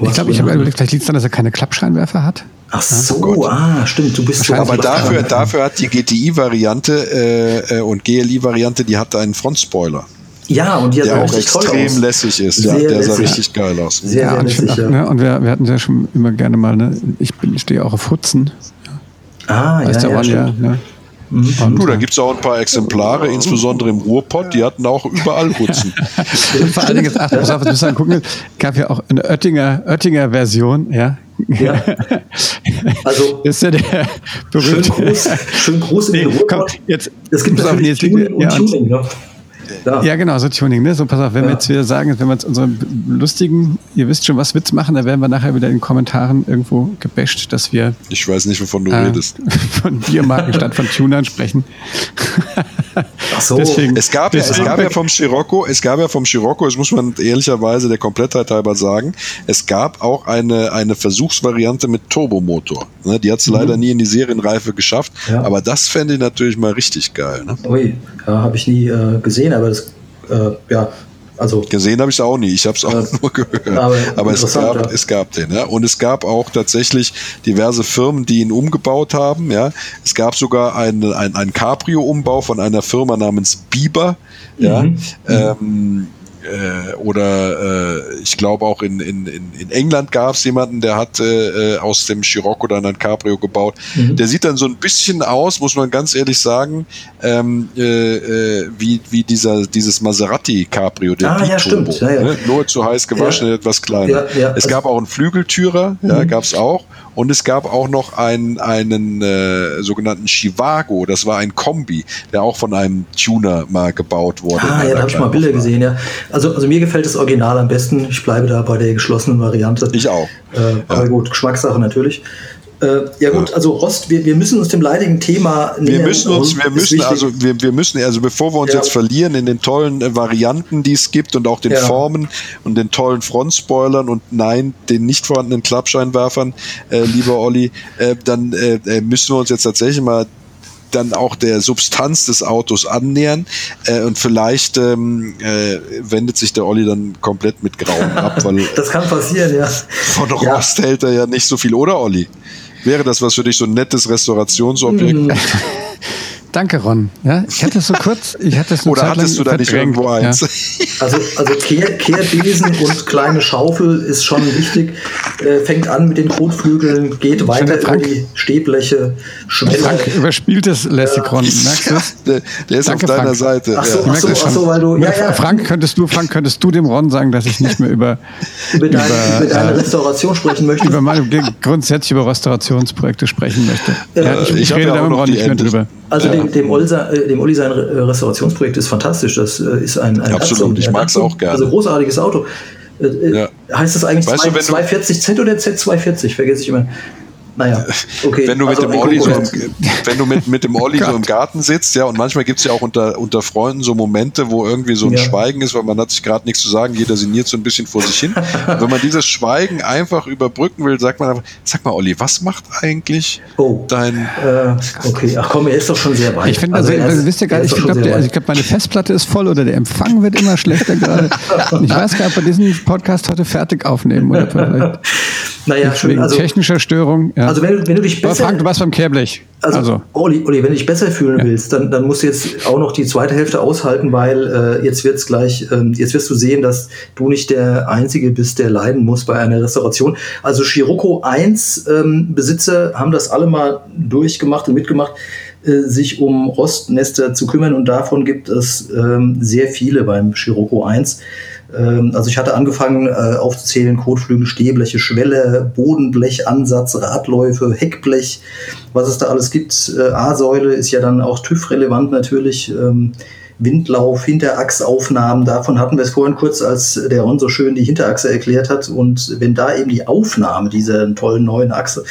ich glaube, ich habe überlegt, vielleicht liegt es daran, dass er keine Klappscheinwerfer hat. Ach so, oh ah, stimmt, du bist so. Aber dafür, dafür hat die GTI-Variante äh, und GLI-Variante, die hat einen Frontspoiler. Ja, und die hat der auch extrem lässig ist. Ja, der sah richtig geil aus. Sehr, ja, sehr lässig, ja. Ne, und wir, wir hatten ja schon immer gerne mal, ne, ich, bin, ich stehe auch auf Hutzen. Ah, ja, ja, ja, ne? Mhm. Du, da gibt es auch ein paar Exemplare, insbesondere im Ruhrpott, die hatten auch überall Putzen. Vor allen Dingen, ach, pass auf, jetzt müssen wir gucken, gab ja auch eine Oettinger, Oettinger Version, ja. Ja. Also, ist ja der berühmte. Schön groß, schön groß in den Ruhrpott. Komm, jetzt, es gibt natürlich Tuning und Tuning, ne? Da. Ja, genau, so Tuning. Ne? So, pass auf, wenn ja. wir jetzt wieder sagen, wenn wir jetzt unseren lustigen, ihr wisst schon, was Witz machen, dann werden wir nachher wieder in den Kommentaren irgendwo gebasht, dass wir. Ich weiß nicht, wovon du äh, redest. Von Biermarken statt von Tunern sprechen. Ach so. Deswegen, es gab, ja, es gab ja vom Scirocco, es gab ja vom Scirocco, das muss man ehrlicherweise der Komplettheit halber sagen, es gab auch eine, eine Versuchsvariante mit Turbomotor. Ne? Die hat es mhm. leider nie in die Serienreife geschafft, ja. aber das fände ich natürlich mal richtig geil. Ne? Ui, ja, habe ich nie äh, gesehen, aber das, äh, ja, also gesehen habe ich es auch nie, ich habe es auch äh, nur gehört. Aber, aber es, gab, ja. es gab den. Ja? Und es gab auch tatsächlich diverse Firmen, die ihn umgebaut haben. Ja? Es gab sogar einen ein Cabrio-Umbau von einer Firma namens Bieber. Ja? Mhm. Ähm, äh, oder äh, ich glaube auch in, in, in England gab es jemanden, der hat äh, aus dem Scirocco dann ein Cabrio gebaut. Mhm. Der sieht dann so ein bisschen aus, muss man ganz ehrlich sagen, ähm, äh, äh, wie, wie dieser, dieses Maserati Cabrio, der ah, ja, stimmt. Ja, ja. Ne? Nur zu heiß gewaschen, ja. etwas kleiner. es also, gab auch einen Flügeltürer, mhm. ja, gab es auch. Und es gab auch noch einen, einen äh, sogenannten Chivago, das war ein Kombi, der auch von einem Tuner mal gebaut wurde. Ah, ja, da habe ich mal Bilder gesehen, ja. Also, also mir gefällt das Original am besten. Ich bleibe da bei der geschlossenen Variante. Ich auch. Äh, ja. Aber gut, Geschmackssache natürlich. Äh, ja gut, also Rost, wir, wir müssen uns dem leidigen Thema nähern. Wir müssen uns, wir müssen also, wir, wir müssen, also bevor wir uns ja. jetzt verlieren in den tollen äh, Varianten, die es gibt und auch den ja. Formen und den tollen Frontspoilern und nein, den nicht vorhandenen Klappscheinwerfern, äh, lieber Olli, äh, dann äh, äh, müssen wir uns jetzt tatsächlich mal dann auch der Substanz des Autos annähern äh, und vielleicht ähm, äh, wendet sich der Olli dann komplett mit Grauen ab, weil das kann passieren, ja. Von Rost ja. hält er ja nicht so viel, oder Olli? Wäre das was für dich, so ein nettes Restaurationsobjekt? Danke, Ron. Ja, ich hatte es so kurz. Ich hatte es Oder Zeit hattest du da nicht irgendwo eins? Ja. Also, also Kehr, Kehrbesen und kleine Schaufel ist schon wichtig. Äh, fängt an mit den Kotflügeln, geht weiter Frank, in die Stehbleche, Schwelle. Frank überspielt es lässig, Ron. Merkst du Der, der ist Danke, auf deiner Frank. Seite. Ach so, ja. ach so, ach so, weil du. Ja, ja. Frank, könntest du, Frank, könntest du dem Ron sagen, dass ich nicht mehr über, über, deine, über, über deine äh, Restauration sprechen möchte? Über meine, grundsätzlich über Restaurationsprojekte sprechen möchte. Äh, ja, ich, ich rede da mit Ron nicht mehr drüber. Also dem, dem, Olsa, äh, dem Uli sein Restaurationsprojekt ist fantastisch. Das äh, ist ein, ein Absolut, ich mag es auch gerne. Also großartiges Auto. Äh, äh, ja. Heißt das eigentlich weißt 240Z oder Z240? Vergesse ich immer. Naja, okay. wenn du mit also dem Olli so im, wenn du mit, mit dem Olli so im Garten sitzt, ja, und manchmal gibt es ja auch unter, unter Freunden so Momente, wo irgendwie so ein ja. Schweigen ist, weil man hat sich gerade nichts zu sagen, jeder sinniert so ein bisschen vor sich hin. wenn man dieses Schweigen einfach überbrücken will, sagt man einfach, sag mal, Olli, was macht eigentlich oh. dein. Äh, okay, ach komm, er ist doch schon sehr weit. Ich finde, also, also, also wisst ihr gar nicht, ich glaube, also glaub, meine Festplatte ist voll oder der Empfang wird immer schlechter gerade. ich weiß gar nicht, ob wir diesen Podcast heute fertig aufnehmen oder vielleicht. Naja, schön. Wegen also, technischer Störung. Ja. Also wenn, wenn du dich besser... Aber Frank, du warst beim Kehrblech. Also, also. Olli, Olli, wenn du dich besser fühlen ja. willst, dann, dann musst du jetzt auch noch die zweite Hälfte aushalten, weil äh, jetzt wird's gleich, ähm, jetzt wirst du sehen, dass du nicht der Einzige bist, der leiden muss bei einer Restauration. Also Scirocco 1 ähm, Besitzer haben das alle mal durchgemacht und mitgemacht äh, sich um Rostnester zu kümmern und davon gibt es ähm, sehr viele beim Scirocco 1. Ähm, also ich hatte angefangen äh, aufzuzählen, Kotflügel, Stehbleche, Schwelle, Bodenblech, Ansatz, Radläufe, Heckblech, was es da alles gibt. Äh, A-Säule ist ja dann auch TÜV-relevant natürlich. Ähm, Windlauf, Hinterachsaufnahmen, davon hatten wir es vorhin kurz, als der Ron so schön die Hinterachse erklärt hat. Und wenn da eben die Aufnahme dieser tollen neuen Achse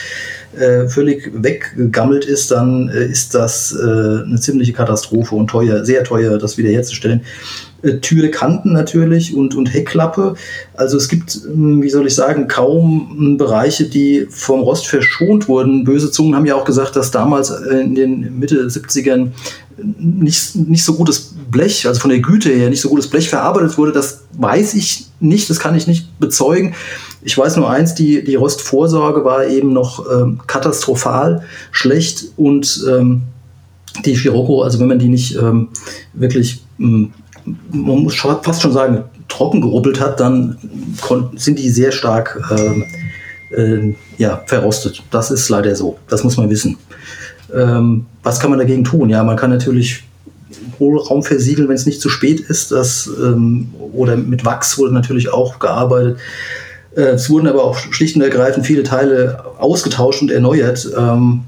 äh, völlig weggegammelt ist, dann äh, ist das äh, eine ziemliche Katastrophe und teuer, sehr teuer, das wiederherzustellen. Türe, Kanten natürlich und, und Heckklappe. Also es gibt, hm, wie soll ich sagen, kaum hm, Bereiche, die vom Rost verschont wurden. Böse Zungen haben ja auch gesagt, dass damals äh, in den Mitte 70ern nicht, nicht so gutes Blech, also von der Güte her nicht so gutes Blech verarbeitet wurde. Das weiß ich nicht, das kann ich nicht bezeugen. Ich weiß nur eins, die, die Rostvorsorge war eben noch ähm, katastrophal schlecht und ähm, die Scirocco, also wenn man die nicht ähm, wirklich ähm, man muss fast schon sagen, trocken gerubbelt hat, dann sind die sehr stark äh, äh, ja, verrostet. Das ist leider so. Das muss man wissen. Ähm, was kann man dagegen tun? Ja, man kann natürlich Hohlraum versiegeln, wenn es nicht zu spät ist. Das, ähm, oder mit Wachs wurde natürlich auch gearbeitet. Äh, es wurden aber auch schlicht und ergreifend viele Teile ausgetauscht und erneuert. Ähm,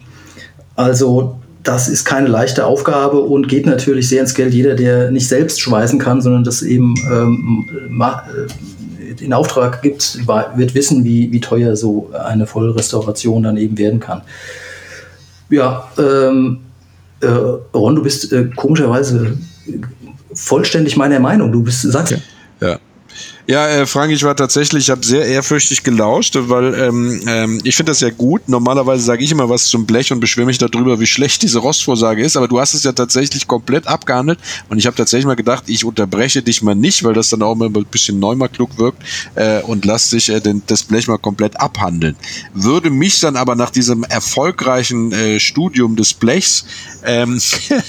also das ist keine leichte Aufgabe und geht natürlich sehr ins Geld. Jeder, der nicht selbst schweißen kann, sondern das eben ähm, äh, in Auftrag gibt, wird wissen, wie, wie teuer so eine Vollrestauration dann eben werden kann. Ja, ähm, äh, Ron, du bist äh, komischerweise vollständig meiner Meinung. Du bist, sagst. Ja. Ja. Äh, Frank, ich war tatsächlich, ich habe sehr ehrfürchtig gelauscht, weil ähm, ähm, ich finde das ja gut. Normalerweise sage ich immer was zum Blech und beschwere mich darüber, wie schlecht diese Rostvorsage ist, aber du hast es ja tatsächlich komplett abgehandelt und ich habe tatsächlich mal gedacht, ich unterbreche dich mal nicht, weil das dann auch mal ein bisschen neumarklug wirkt äh, und lass dich äh, den, das Blech mal komplett abhandeln. Würde mich dann aber nach diesem erfolgreichen äh, Studium des Blechs ähm,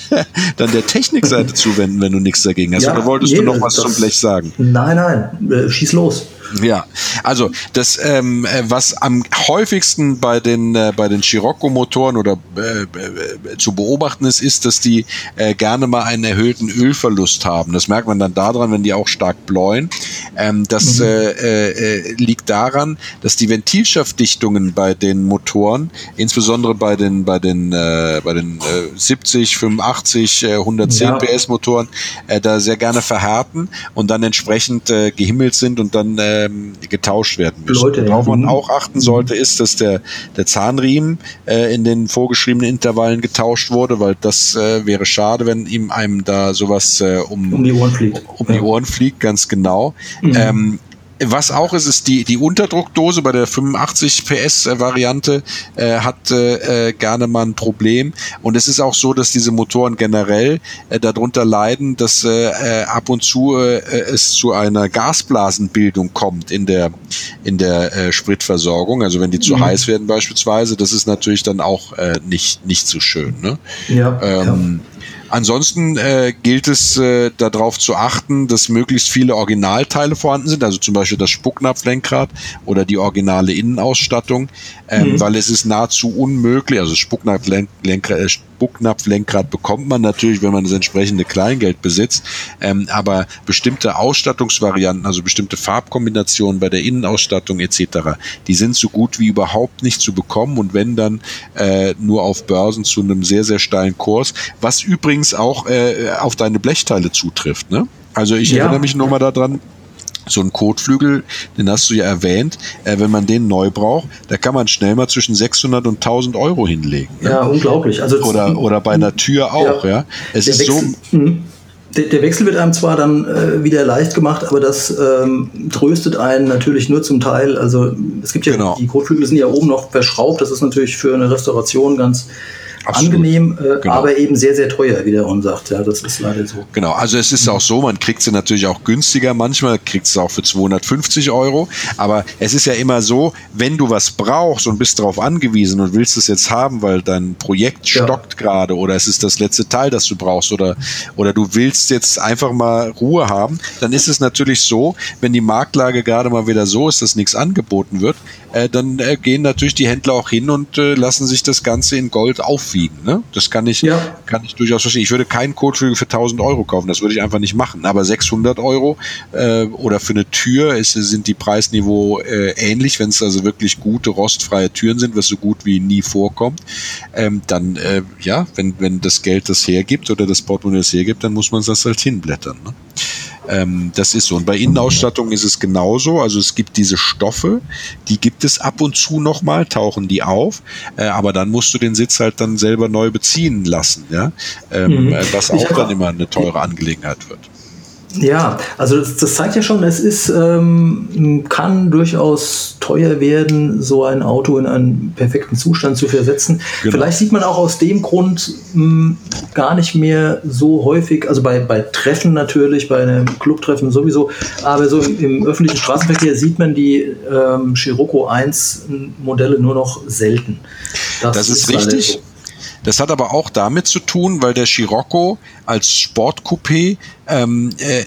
dann der Technikseite zuwenden, wenn du nichts dagegen hast. Ja, Oder wolltest nee, du noch was zum Blech sagen? Nein, nein schieß los. Ja, also das, ähm, äh, was am häufigsten bei den äh, bei den Scirocco-Motoren oder äh, äh, zu beobachten ist, ist, dass die äh, gerne mal einen erhöhten Ölverlust haben. Das merkt man dann daran, wenn die auch stark bläuen. Ähm, das mhm. äh, äh, liegt daran, dass die Ventilschaftdichtungen bei den Motoren, insbesondere bei den bei den äh, bei den äh, 70, 85, äh, 110 ja. PS Motoren, äh, da sehr gerne verhärten und dann entsprechend äh, gehimmelt sind und dann äh, ähm, getauscht werden müssen. Leute, Worauf man auch achten sollte, ist, dass der, der Zahnriemen äh, in den vorgeschriebenen Intervallen getauscht wurde, weil das äh, wäre schade, wenn ihm einem da sowas äh, um, um die Ohren fliegt. Um, um die Ohren fliegt, ganz genau. Mhm. Ähm, was auch ist, ist die, die Unterdruckdose bei der 85 PS Variante äh, hat äh, gerne mal ein Problem. Und es ist auch so, dass diese Motoren generell äh, darunter leiden, dass äh, äh ab und zu äh, es zu einer Gasblasenbildung kommt in der, in der äh, Spritversorgung. Also wenn die zu mhm. heiß werden beispielsweise, das ist natürlich dann auch äh, nicht, nicht so schön. Ne? Ja, ähm, ja. Ansonsten äh, gilt es äh, darauf zu achten, dass möglichst viele Originalteile vorhanden sind, also zum Beispiel das Spucknapflenkrad oder die originale Innenausstattung, ähm, mhm. weil es ist nahezu unmöglich, also Spucknapflenkrad, Spucknapflenkrad bekommt man natürlich, wenn man das entsprechende Kleingeld besitzt, ähm, aber bestimmte Ausstattungsvarianten, also bestimmte Farbkombinationen bei der Innenausstattung etc., die sind so gut wie überhaupt nicht zu bekommen und wenn dann äh, nur auf Börsen zu einem sehr, sehr steilen Kurs, was übrigens auch äh, auf deine Blechteile zutrifft. Ne? Also ich ja. erinnere mich nur mal daran, so ein Kotflügel, den hast du ja erwähnt, äh, wenn man den neu braucht, da kann man schnell mal zwischen 600 und 1000 Euro hinlegen. Ne? Ja, unglaublich. Also oder, oder bei einer Tür auch, ja. ja. Es ist Wechsel, so. Mh. Der, der, Wechsel wird einem zwar dann äh, wieder leicht gemacht, aber das ähm, tröstet einen natürlich nur zum Teil. Also es gibt ja, genau. die Kotflügel sind ja oben noch verschraubt, das ist natürlich für eine Restauration ganz Absolut. angenehm, äh, genau. aber eben sehr, sehr teuer, wie der Ron sagt. Ja, das ist leider so. Genau, also es ist auch so, man kriegt sie natürlich auch günstiger manchmal, kriegt sie auch für 250 Euro, aber es ist ja immer so, wenn du was brauchst und bist darauf angewiesen und willst es jetzt haben, weil dein Projekt ja. stockt gerade oder es ist das letzte Teil, das du brauchst oder, oder du willst jetzt einfach mal Ruhe haben, dann ist es natürlich so, wenn die Marktlage gerade mal wieder so ist, dass nichts angeboten wird, äh, dann äh, gehen natürlich die Händler auch hin und äh, lassen sich das Ganze in Gold aufwiegen. Ne? Das kann ich, ja. kann ich durchaus verstehen. Ich würde keinen Kotflügel für 1000 Euro kaufen, das würde ich einfach nicht machen. Aber 600 Euro äh, oder für eine Tür ist, sind die Preisniveau äh, ähnlich, wenn es also wirklich gute rostfreie Türen sind, was so gut wie nie vorkommt. Ähm, dann äh, ja, wenn wenn das Geld das hergibt oder das Portemonnaie das hergibt, dann muss man das halt hinblättern. Ne? Ähm, das ist so. Und bei Innenausstattung ist es genauso. Also es gibt diese Stoffe, die gibt es ab und zu nochmal, tauchen die auf, äh, aber dann musst du den Sitz halt dann selber neu beziehen lassen, ja. Ähm, mhm. Was auch dann immer eine teure Angelegenheit wird. Ja, also das, das, zeigt ja schon, es ist, ähm, kann durchaus teuer werden, so ein Auto in einen perfekten Zustand zu versetzen. Genau. Vielleicht sieht man auch aus dem Grund mh, hm, gar nicht mehr so häufig, also bei, bei Treffen natürlich, bei einem Clubtreffen sowieso, aber so im, im öffentlichen Straßenverkehr sieht man die ähm, Scirocco 1 Modelle nur noch selten. Das, das ist, ist richtig. Das hat aber auch damit zu tun, weil der Scirocco als Sportcoupé ähm, äh,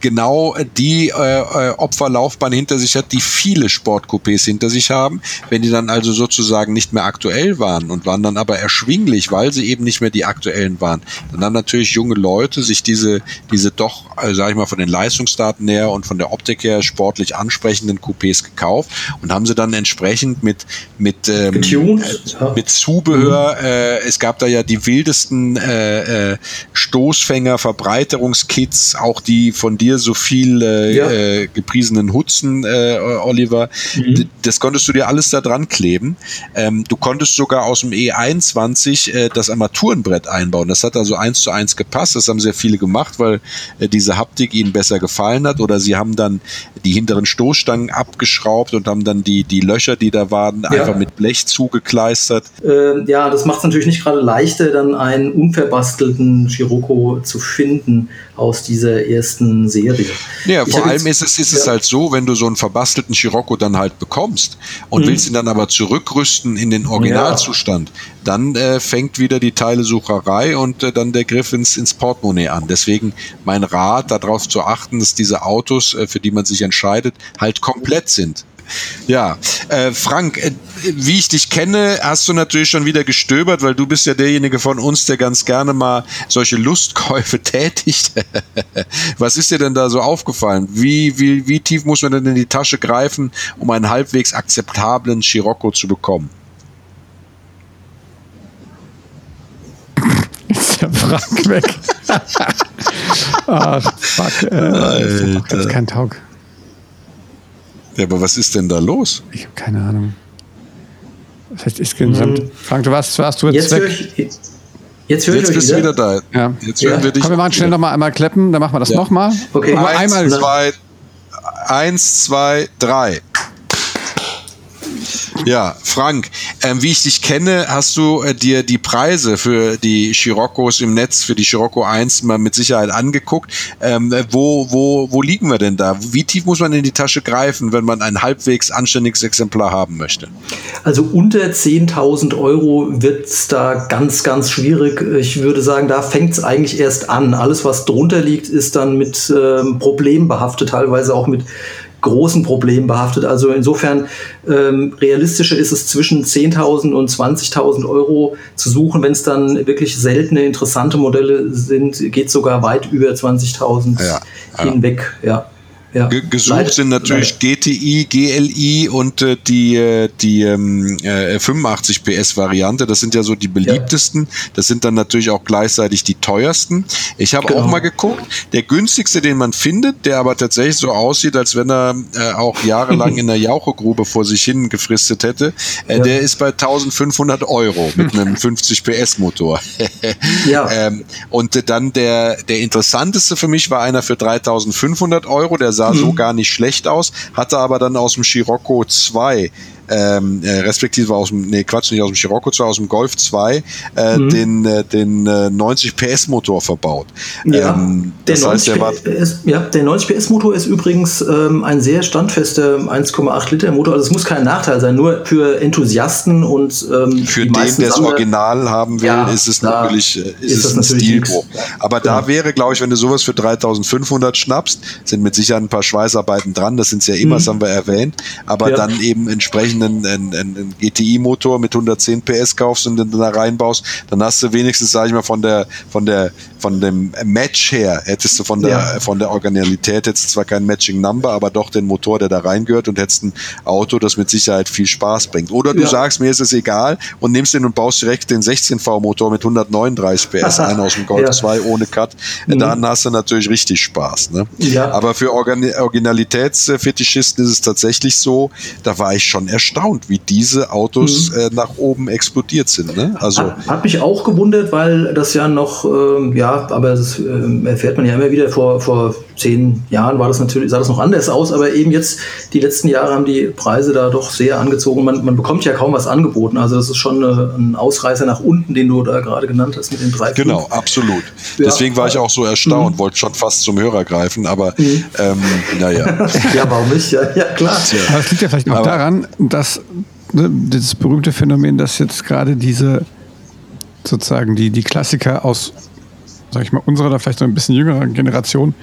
genau die äh, äh, Opferlaufbahn hinter sich hat, die viele Sportcoupés hinter sich haben. Wenn die dann also sozusagen nicht mehr aktuell waren und waren dann aber erschwinglich, weil sie eben nicht mehr die aktuellen waren, dann haben natürlich junge Leute sich diese, diese doch, äh, sag ich mal, von den Leistungsdaten her und von der Optik her sportlich ansprechenden Coupés gekauft und haben sie dann entsprechend mit, mit, ähm, äh, mit Zubehör, mhm. äh, es gab da ja die wildesten äh, äh, Stoßfänger, Verbreiterungskits, auch die von dir so viel äh, ja. äh, gepriesenen Hutzen, äh, Oliver. Mhm. Das konntest du dir alles da dran kleben. Ähm, du konntest sogar aus dem E21 äh, das Armaturenbrett einbauen. Das hat also eins zu eins gepasst. Das haben sehr viele gemacht, weil äh, diese Haptik ihnen besser gefallen hat. Oder sie haben dann die hinteren Stoßstangen abgeschraubt und haben dann die, die Löcher, die da waren, ja. einfach mit Blech zugekleistert. Äh, ja, das macht es natürlich nicht gerade leichter, dann einen unverbastelten Scirocco zu finden aus dieser ersten Serie. Ja, vor allem ist es, ist ja. es halt so, wenn du so einen verbastelten Scirocco dann halt bekommst und mhm. willst ihn dann aber zurückrüsten in den Originalzustand, ja. dann äh, fängt wieder die Teilesucherei und äh, dann der Griff ins, ins Portemonnaie an. Deswegen mein Rat, darauf zu achten, dass diese Autos, äh, für die man sich entscheidet, halt komplett sind. Ja, äh, Frank, äh, wie ich dich kenne, hast du natürlich schon wieder gestöbert, weil du bist ja derjenige von uns, der ganz gerne mal solche Lustkäufe tätigt. Was ist dir denn da so aufgefallen? Wie, wie, wie tief muss man denn in die Tasche greifen, um einen halbwegs akzeptablen Scirocco zu bekommen? Ist der Frank weg? Ach, fuck. Äh, Alter. Das ist kein Taug. Ja, aber was ist denn da los? Ich habe keine Ahnung. Das heißt insgesamt. Mhm. Frank, du warst, warst du jetzt, jetzt weg? Ich, jetzt höre ich Jetzt bist du wieder da. Ja. Jetzt hören ja. wir dich. Komm, wir machen schnell nochmal einmal kleppen, dann machen wir das ja. nochmal. Okay. Eins, einmal. Zwei, eins, zwei, drei. Ja, Frank, ähm, wie ich dich kenne, hast du äh, dir die Preise für die Scirocco's im Netz, für die Scirocco 1 mal mit Sicherheit angeguckt. Ähm, wo, wo, wo liegen wir denn da? Wie tief muss man in die Tasche greifen, wenn man ein halbwegs anständiges Exemplar haben möchte? Also unter 10.000 Euro wird es da ganz, ganz schwierig. Ich würde sagen, da fängt es eigentlich erst an. Alles, was drunter liegt, ist dann mit ähm, Problemen behaftet, teilweise auch mit großen Problemen behaftet. Also insofern ähm, realistischer ist es zwischen 10.000 und 20.000 Euro zu suchen. Wenn es dann wirklich seltene, interessante Modelle sind, geht sogar weit über 20.000 ja, hinweg. Ja. Ja. Gesucht Leider. sind natürlich Leider. GTI, GLI und äh, die, äh, die ähm, äh, 85 PS Variante. Das sind ja so die beliebtesten. Ja. Das sind dann natürlich auch gleichzeitig die teuersten. Ich habe genau. auch mal geguckt. Der günstigste, den man findet, der aber tatsächlich so aussieht, als wenn er äh, auch jahrelang in der Jauchegrube vor sich hin gefristet hätte, äh, ja. der ist bei 1500 Euro mit einem 50 PS Motor. ja. ähm, und dann der, der interessanteste für mich war einer für 3500 Euro. Der sah mhm. so gar nicht schlecht aus, hatte aber dann aus dem Scirocco 2 ähm, äh, respektive aus dem, nee, Quatsch, nicht aus dem Scirocco 2, aus dem Golf 2, äh, mhm. den, äh, den äh, 90 PS Motor verbaut. Ja, ähm, der, 90 heißt, PS, ja der 90 PS Motor ist übrigens ähm, ein sehr standfester 1,8 Liter Motor. Also es muss kein Nachteil sein, nur für Enthusiasten und ähm, für den, der das Original haben will, ja, ist es natürlich, äh, ist, ist es ein Stilbruch. Aber genau. da wäre, glaube ich, wenn du sowas für 3500 schnappst, sind mit Sicherheit ein paar Schweißarbeiten dran. Das sind ja immer, mhm. das haben wir erwähnt. Aber ja. dann eben entsprechenden einen, einen GTI-Motor mit 110 PS kaufst und dann da reinbaust, dann hast du wenigstens, sage ich mal, von der, von der, von dem Match her, hättest du von der, ja. von der Originalität hättest zwar kein Matching Number, aber doch den Motor, der da reingehört und hättest ein Auto, das mit Sicherheit viel Spaß bringt. Oder du ja. sagst, mir ist es egal und nimmst den und baust direkt den 16V-Motor mit 139 PS ein aus dem Golf ja. 2 ohne Cut. Mhm. Dann hast du natürlich richtig Spaß. Ne? Ja. Aber für Organ Originalitätsfetischisten ist es tatsächlich so, da war ich schon erstaunt, wie diese Autos mhm. äh, nach oben explodiert sind. Ne? Also, hat, hat, mich auch gewundert, weil das ja noch, ähm, ja, aber das äh, erfährt man ja immer wieder, vor, vor zehn Jahren war das natürlich, sah das noch anders aus, aber eben jetzt, die letzten Jahre haben die Preise da doch sehr angezogen. Man, man bekommt ja kaum was angeboten. Also das ist schon eine, ein Ausreißer nach unten, den du da gerade genannt hast mit den drei. Genau, absolut. Ja. Deswegen war ich auch so erstaunt, mhm. wollte schon fast zum Hörer greifen, aber mhm. ähm, naja. ja, warum nicht? Ja, ja klar. Aber es liegt ja vielleicht auch daran, dass ne, dieses berühmte Phänomen, dass jetzt gerade diese sozusagen die, die Klassiker aus, sag ich mal, unserer oder vielleicht so ein bisschen jüngerer Generation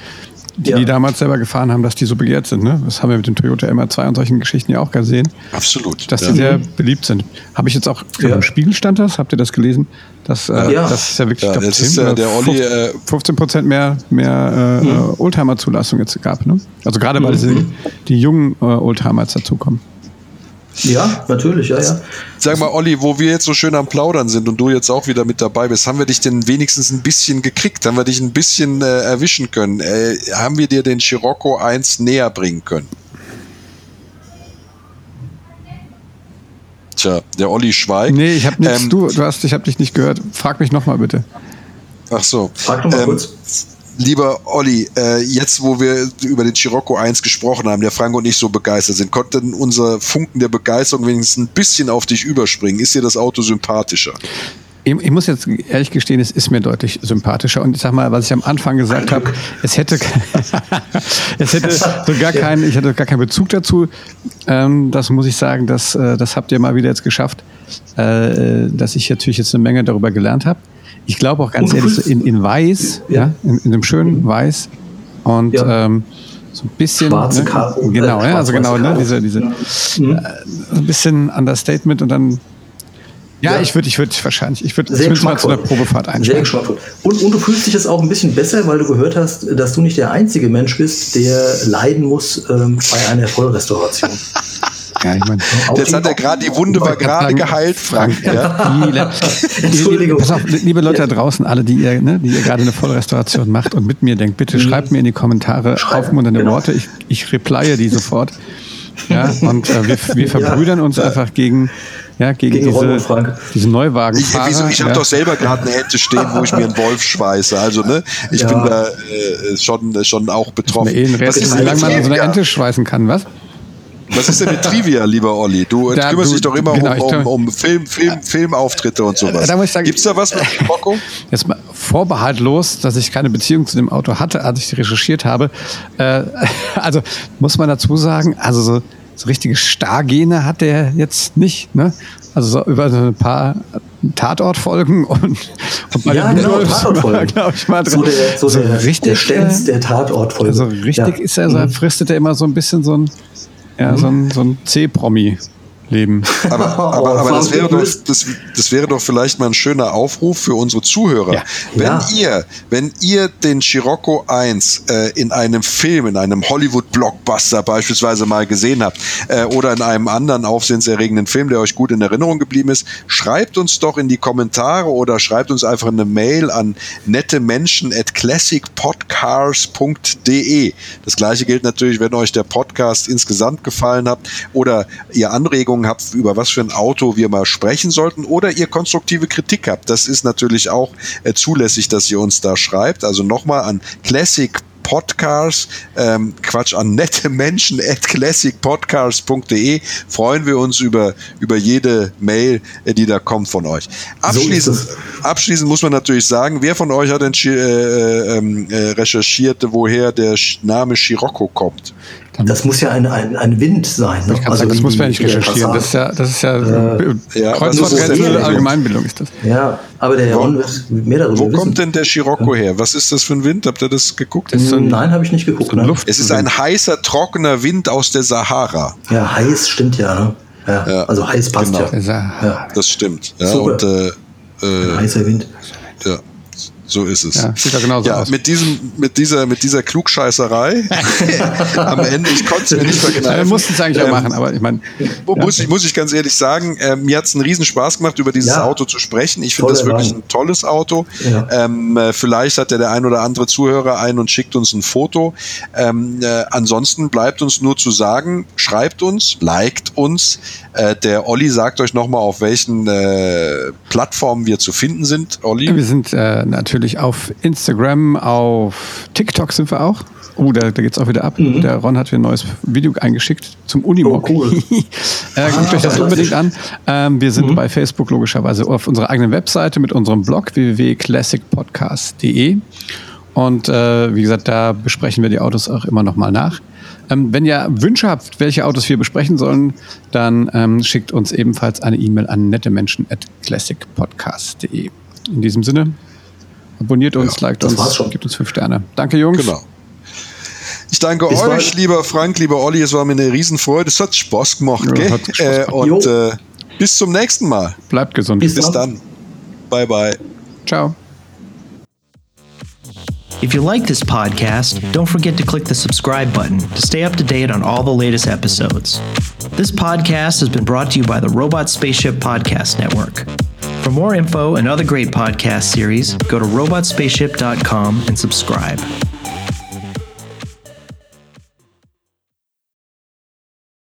die, ja. die damals selber gefahren haben, dass die so begehrt sind. Ne? Das haben wir mit dem Toyota MR2 und solchen Geschichten ja auch gesehen. Absolut. Dass ja. die sehr beliebt sind. Habe ich jetzt auch ja. im Spiegel stand das, habt ihr das gelesen? Das, äh, ja. das ist ja wirklich, ja, das 10, ist, äh, der Olli, 15 äh, Prozent mehr, mehr äh, mhm. Oldtimer-Zulassung jetzt gab. Ne? Also gerade weil mhm. die, die jungen äh, Oldtimer jetzt dazukommen. Ja, natürlich, ja, ja. Sag mal, Olli, wo wir jetzt so schön am Plaudern sind und du jetzt auch wieder mit dabei bist, haben wir dich denn wenigstens ein bisschen gekriegt? Haben wir dich ein bisschen äh, erwischen können? Äh, haben wir dir den Scirocco 1 näher bringen können? Tja, der Olli schweigt. Nee, ich habe nichts. Ähm, du, du hast, ich habe dich nicht gehört. Frag mich nochmal bitte. Ach so. Frag nochmal ähm, kurz. Lieber Olli, äh, jetzt wo wir über den Scirocco 1 gesprochen haben, der Frank und ich so begeistert sind, konnten unser Funken der Begeisterung wenigstens ein bisschen auf dich überspringen. Ist dir das Auto sympathischer? Ich, ich muss jetzt ehrlich gestehen, es ist mir deutlich sympathischer. Und ich sag mal, was ich am Anfang gesagt habe, es hätte, es hätte so gar keinen, ich hatte gar keinen Bezug dazu. Ähm, das muss ich sagen, das, äh, das habt ihr mal wieder jetzt geschafft, äh, dass ich natürlich jetzt eine Menge darüber gelernt habe. Ich glaube auch ganz ehrlich, so in, in Weiß, ja, in, in, einem schönen Weiß und ja. ähm, so ein bisschen. Schwarze ne, Karo. Genau, äh, ja, also genau, ne, diese, diese mhm. äh, ein bisschen Understatement und dann. Ja, ja. ich würde, ich würde wahrscheinlich, ich würde zumindest mal zu einer Probefahrt einsteigen. Sehr geschmackvoll. Und, und du fühlst dich jetzt auch ein bisschen besser, weil du gehört hast, dass du nicht der einzige Mensch bist, der leiden muss ähm, bei einer Vollrestauration. Ja, ich mein, Jetzt hat er gerade, die Wunde war gerade geheilt, Frank. Ja. Entschuldigung. Pass auf, liebe Leute da draußen, alle, die ihr, ne, die ihr gerade eine Vollrestauration macht und mit mir denkt, bitte schreibt mir in die Kommentare aufmunternde genau. Worte. Ich, ich replye die sofort. Ja, und äh, wir, wir verbrüdern uns einfach gegen, ja, gegen, gegen diese, diese Neuwagen. Ich, wieso, ich habe doch selber gerade eine Ente stehen, wo ich mir einen Wolf schweiße. Also, ne, ich ja. bin da äh, schon, schon auch betroffen. Wie lange man so eine Ente schweißen kann, was? Was ist denn mit Trivia, lieber Olli? Du da, kümmerst du, dich doch immer genau, um, um, um, Film, Film, Filmauftritte und sowas. Da sagen, Gibt's da was mit Rocco? Jetzt mal vorbehaltlos, dass ich keine Beziehung zu dem Auto hatte, als ich recherchiert habe. Äh, also muss man dazu sagen, also so, so richtige Stargene hat der jetzt nicht. Ne? Also so über so ein paar Tatortfolgen und, und bei ja, genau, Tatortfolgen. glaube ich mal drin. So der, so der, richtig, der Stenz der Tatortfolgen. Also richtig ja. ist er, so, mhm. fristet er immer so ein bisschen so ein ja, mhm. so ein, so ein C-Promi leben. Aber, aber, aber das, wäre doch, das, das wäre doch vielleicht mal ein schöner Aufruf für unsere Zuhörer. Ja. Wenn ja. ihr, wenn ihr den Scirocco 1 äh, in einem Film, in einem Hollywood-Blockbuster beispielsweise mal gesehen habt äh, oder in einem anderen aufsehenserregenden Film, der euch gut in Erinnerung geblieben ist, schreibt uns doch in die Kommentare oder schreibt uns einfach eine Mail an nette Menschen at classicpodcars.de. Das gleiche gilt natürlich, wenn euch der Podcast insgesamt gefallen hat oder ihr Anregungen Anregungen habt, über was für ein Auto wir mal sprechen sollten oder ihr konstruktive Kritik habt. Das ist natürlich auch äh, zulässig, dass ihr uns da schreibt. Also nochmal an Classic Podcast, ähm, Quatsch, an nette Menschen at classicpodcast.de freuen wir uns über, über jede Mail, äh, die da kommt von euch. Abschließend, so abschließend muss man natürlich sagen, wer von euch hat denn äh, äh, ähm, äh, recherchiert, woher der Name Scirocco kommt? Das muss ja ein, ein, ein Wind sein. Ne? Also sagen, das muss man nicht recherchieren. Das ist ja, das ist ja, äh, ja Kreuzworträtsel Allgemeinbildung ist das. Ja, aber der Herr Ron wird mehr darüber Wo wissen. kommt denn der Scirocco her? Was ist das für ein Wind? Habt ihr das geguckt? Das ein, Nein, habe ich nicht geguckt. Ne? Es ist ein heißer, trockener Wind aus der Sahara. Ja, heiß stimmt ja. Ne? Ja, ja, also heiß passt genau. ja. ja. Das stimmt. Ja, Super. Und, äh, äh, heißer Wind. Ja. So ist es. Ja, sieht ja genauso ja, aus. Mit, diesem, mit, dieser, mit dieser Klugscheißerei am Ende, ich konnte es mir nicht verkneifen. Wir mussten es eigentlich ähm, auch machen, aber ich meine. Muss, ich, muss ich ganz ehrlich sagen, äh, mir hat es einen riesen Spaß gemacht, über dieses ja. Auto zu sprechen. Ich finde das wirklich Wein. ein tolles Auto. Ähm, äh, vielleicht hat ja der ein oder andere Zuhörer ein und schickt uns ein Foto. Ähm, äh, ansonsten bleibt uns nur zu sagen, schreibt uns, liked uns. Äh, der Olli sagt euch nochmal, auf welchen äh, Plattformen wir zu finden sind. Olli? Wir sind natürlich natürlich auf Instagram, auf TikTok sind wir auch. Oh, da, da geht es auch wieder ab. Mhm. Der Ron hat mir ein neues Video eingeschickt zum Unimog. Oh, cool. äh, guckt ah, euch das unbedingt an. Ähm, wir sind mhm. bei Facebook logischerweise auf unserer eigenen Webseite mit unserem Blog www.classicpodcast.de. Und äh, wie gesagt, da besprechen wir die Autos auch immer noch mal nach. Ähm, wenn ihr Wünsche habt, welche Autos wir besprechen sollen, dann ähm, schickt uns ebenfalls eine E-Mail an nettemenschen.classicpodcast.de. In diesem Sinne, Abonniert uns, ja, liked uns, gibt uns fünf Sterne. Danke, Jungs. Genau. Ich danke es euch, lieber Frank, lieber Olli. Es war mir eine Riesenfreude. Es hat Spaß gemacht. Ja, gell? Hat Spaß äh, und äh, bis zum nächsten Mal. Bleibt gesund. Bis, bis dann. Bye, bye. Ciao. If you like this podcast, don't forget to click the subscribe button to stay up to date on all the latest episodes. This podcast has been brought to you by the Robot Spaceship Podcast Network. For more info and other great podcast series, go to robotspaceship.com and subscribe.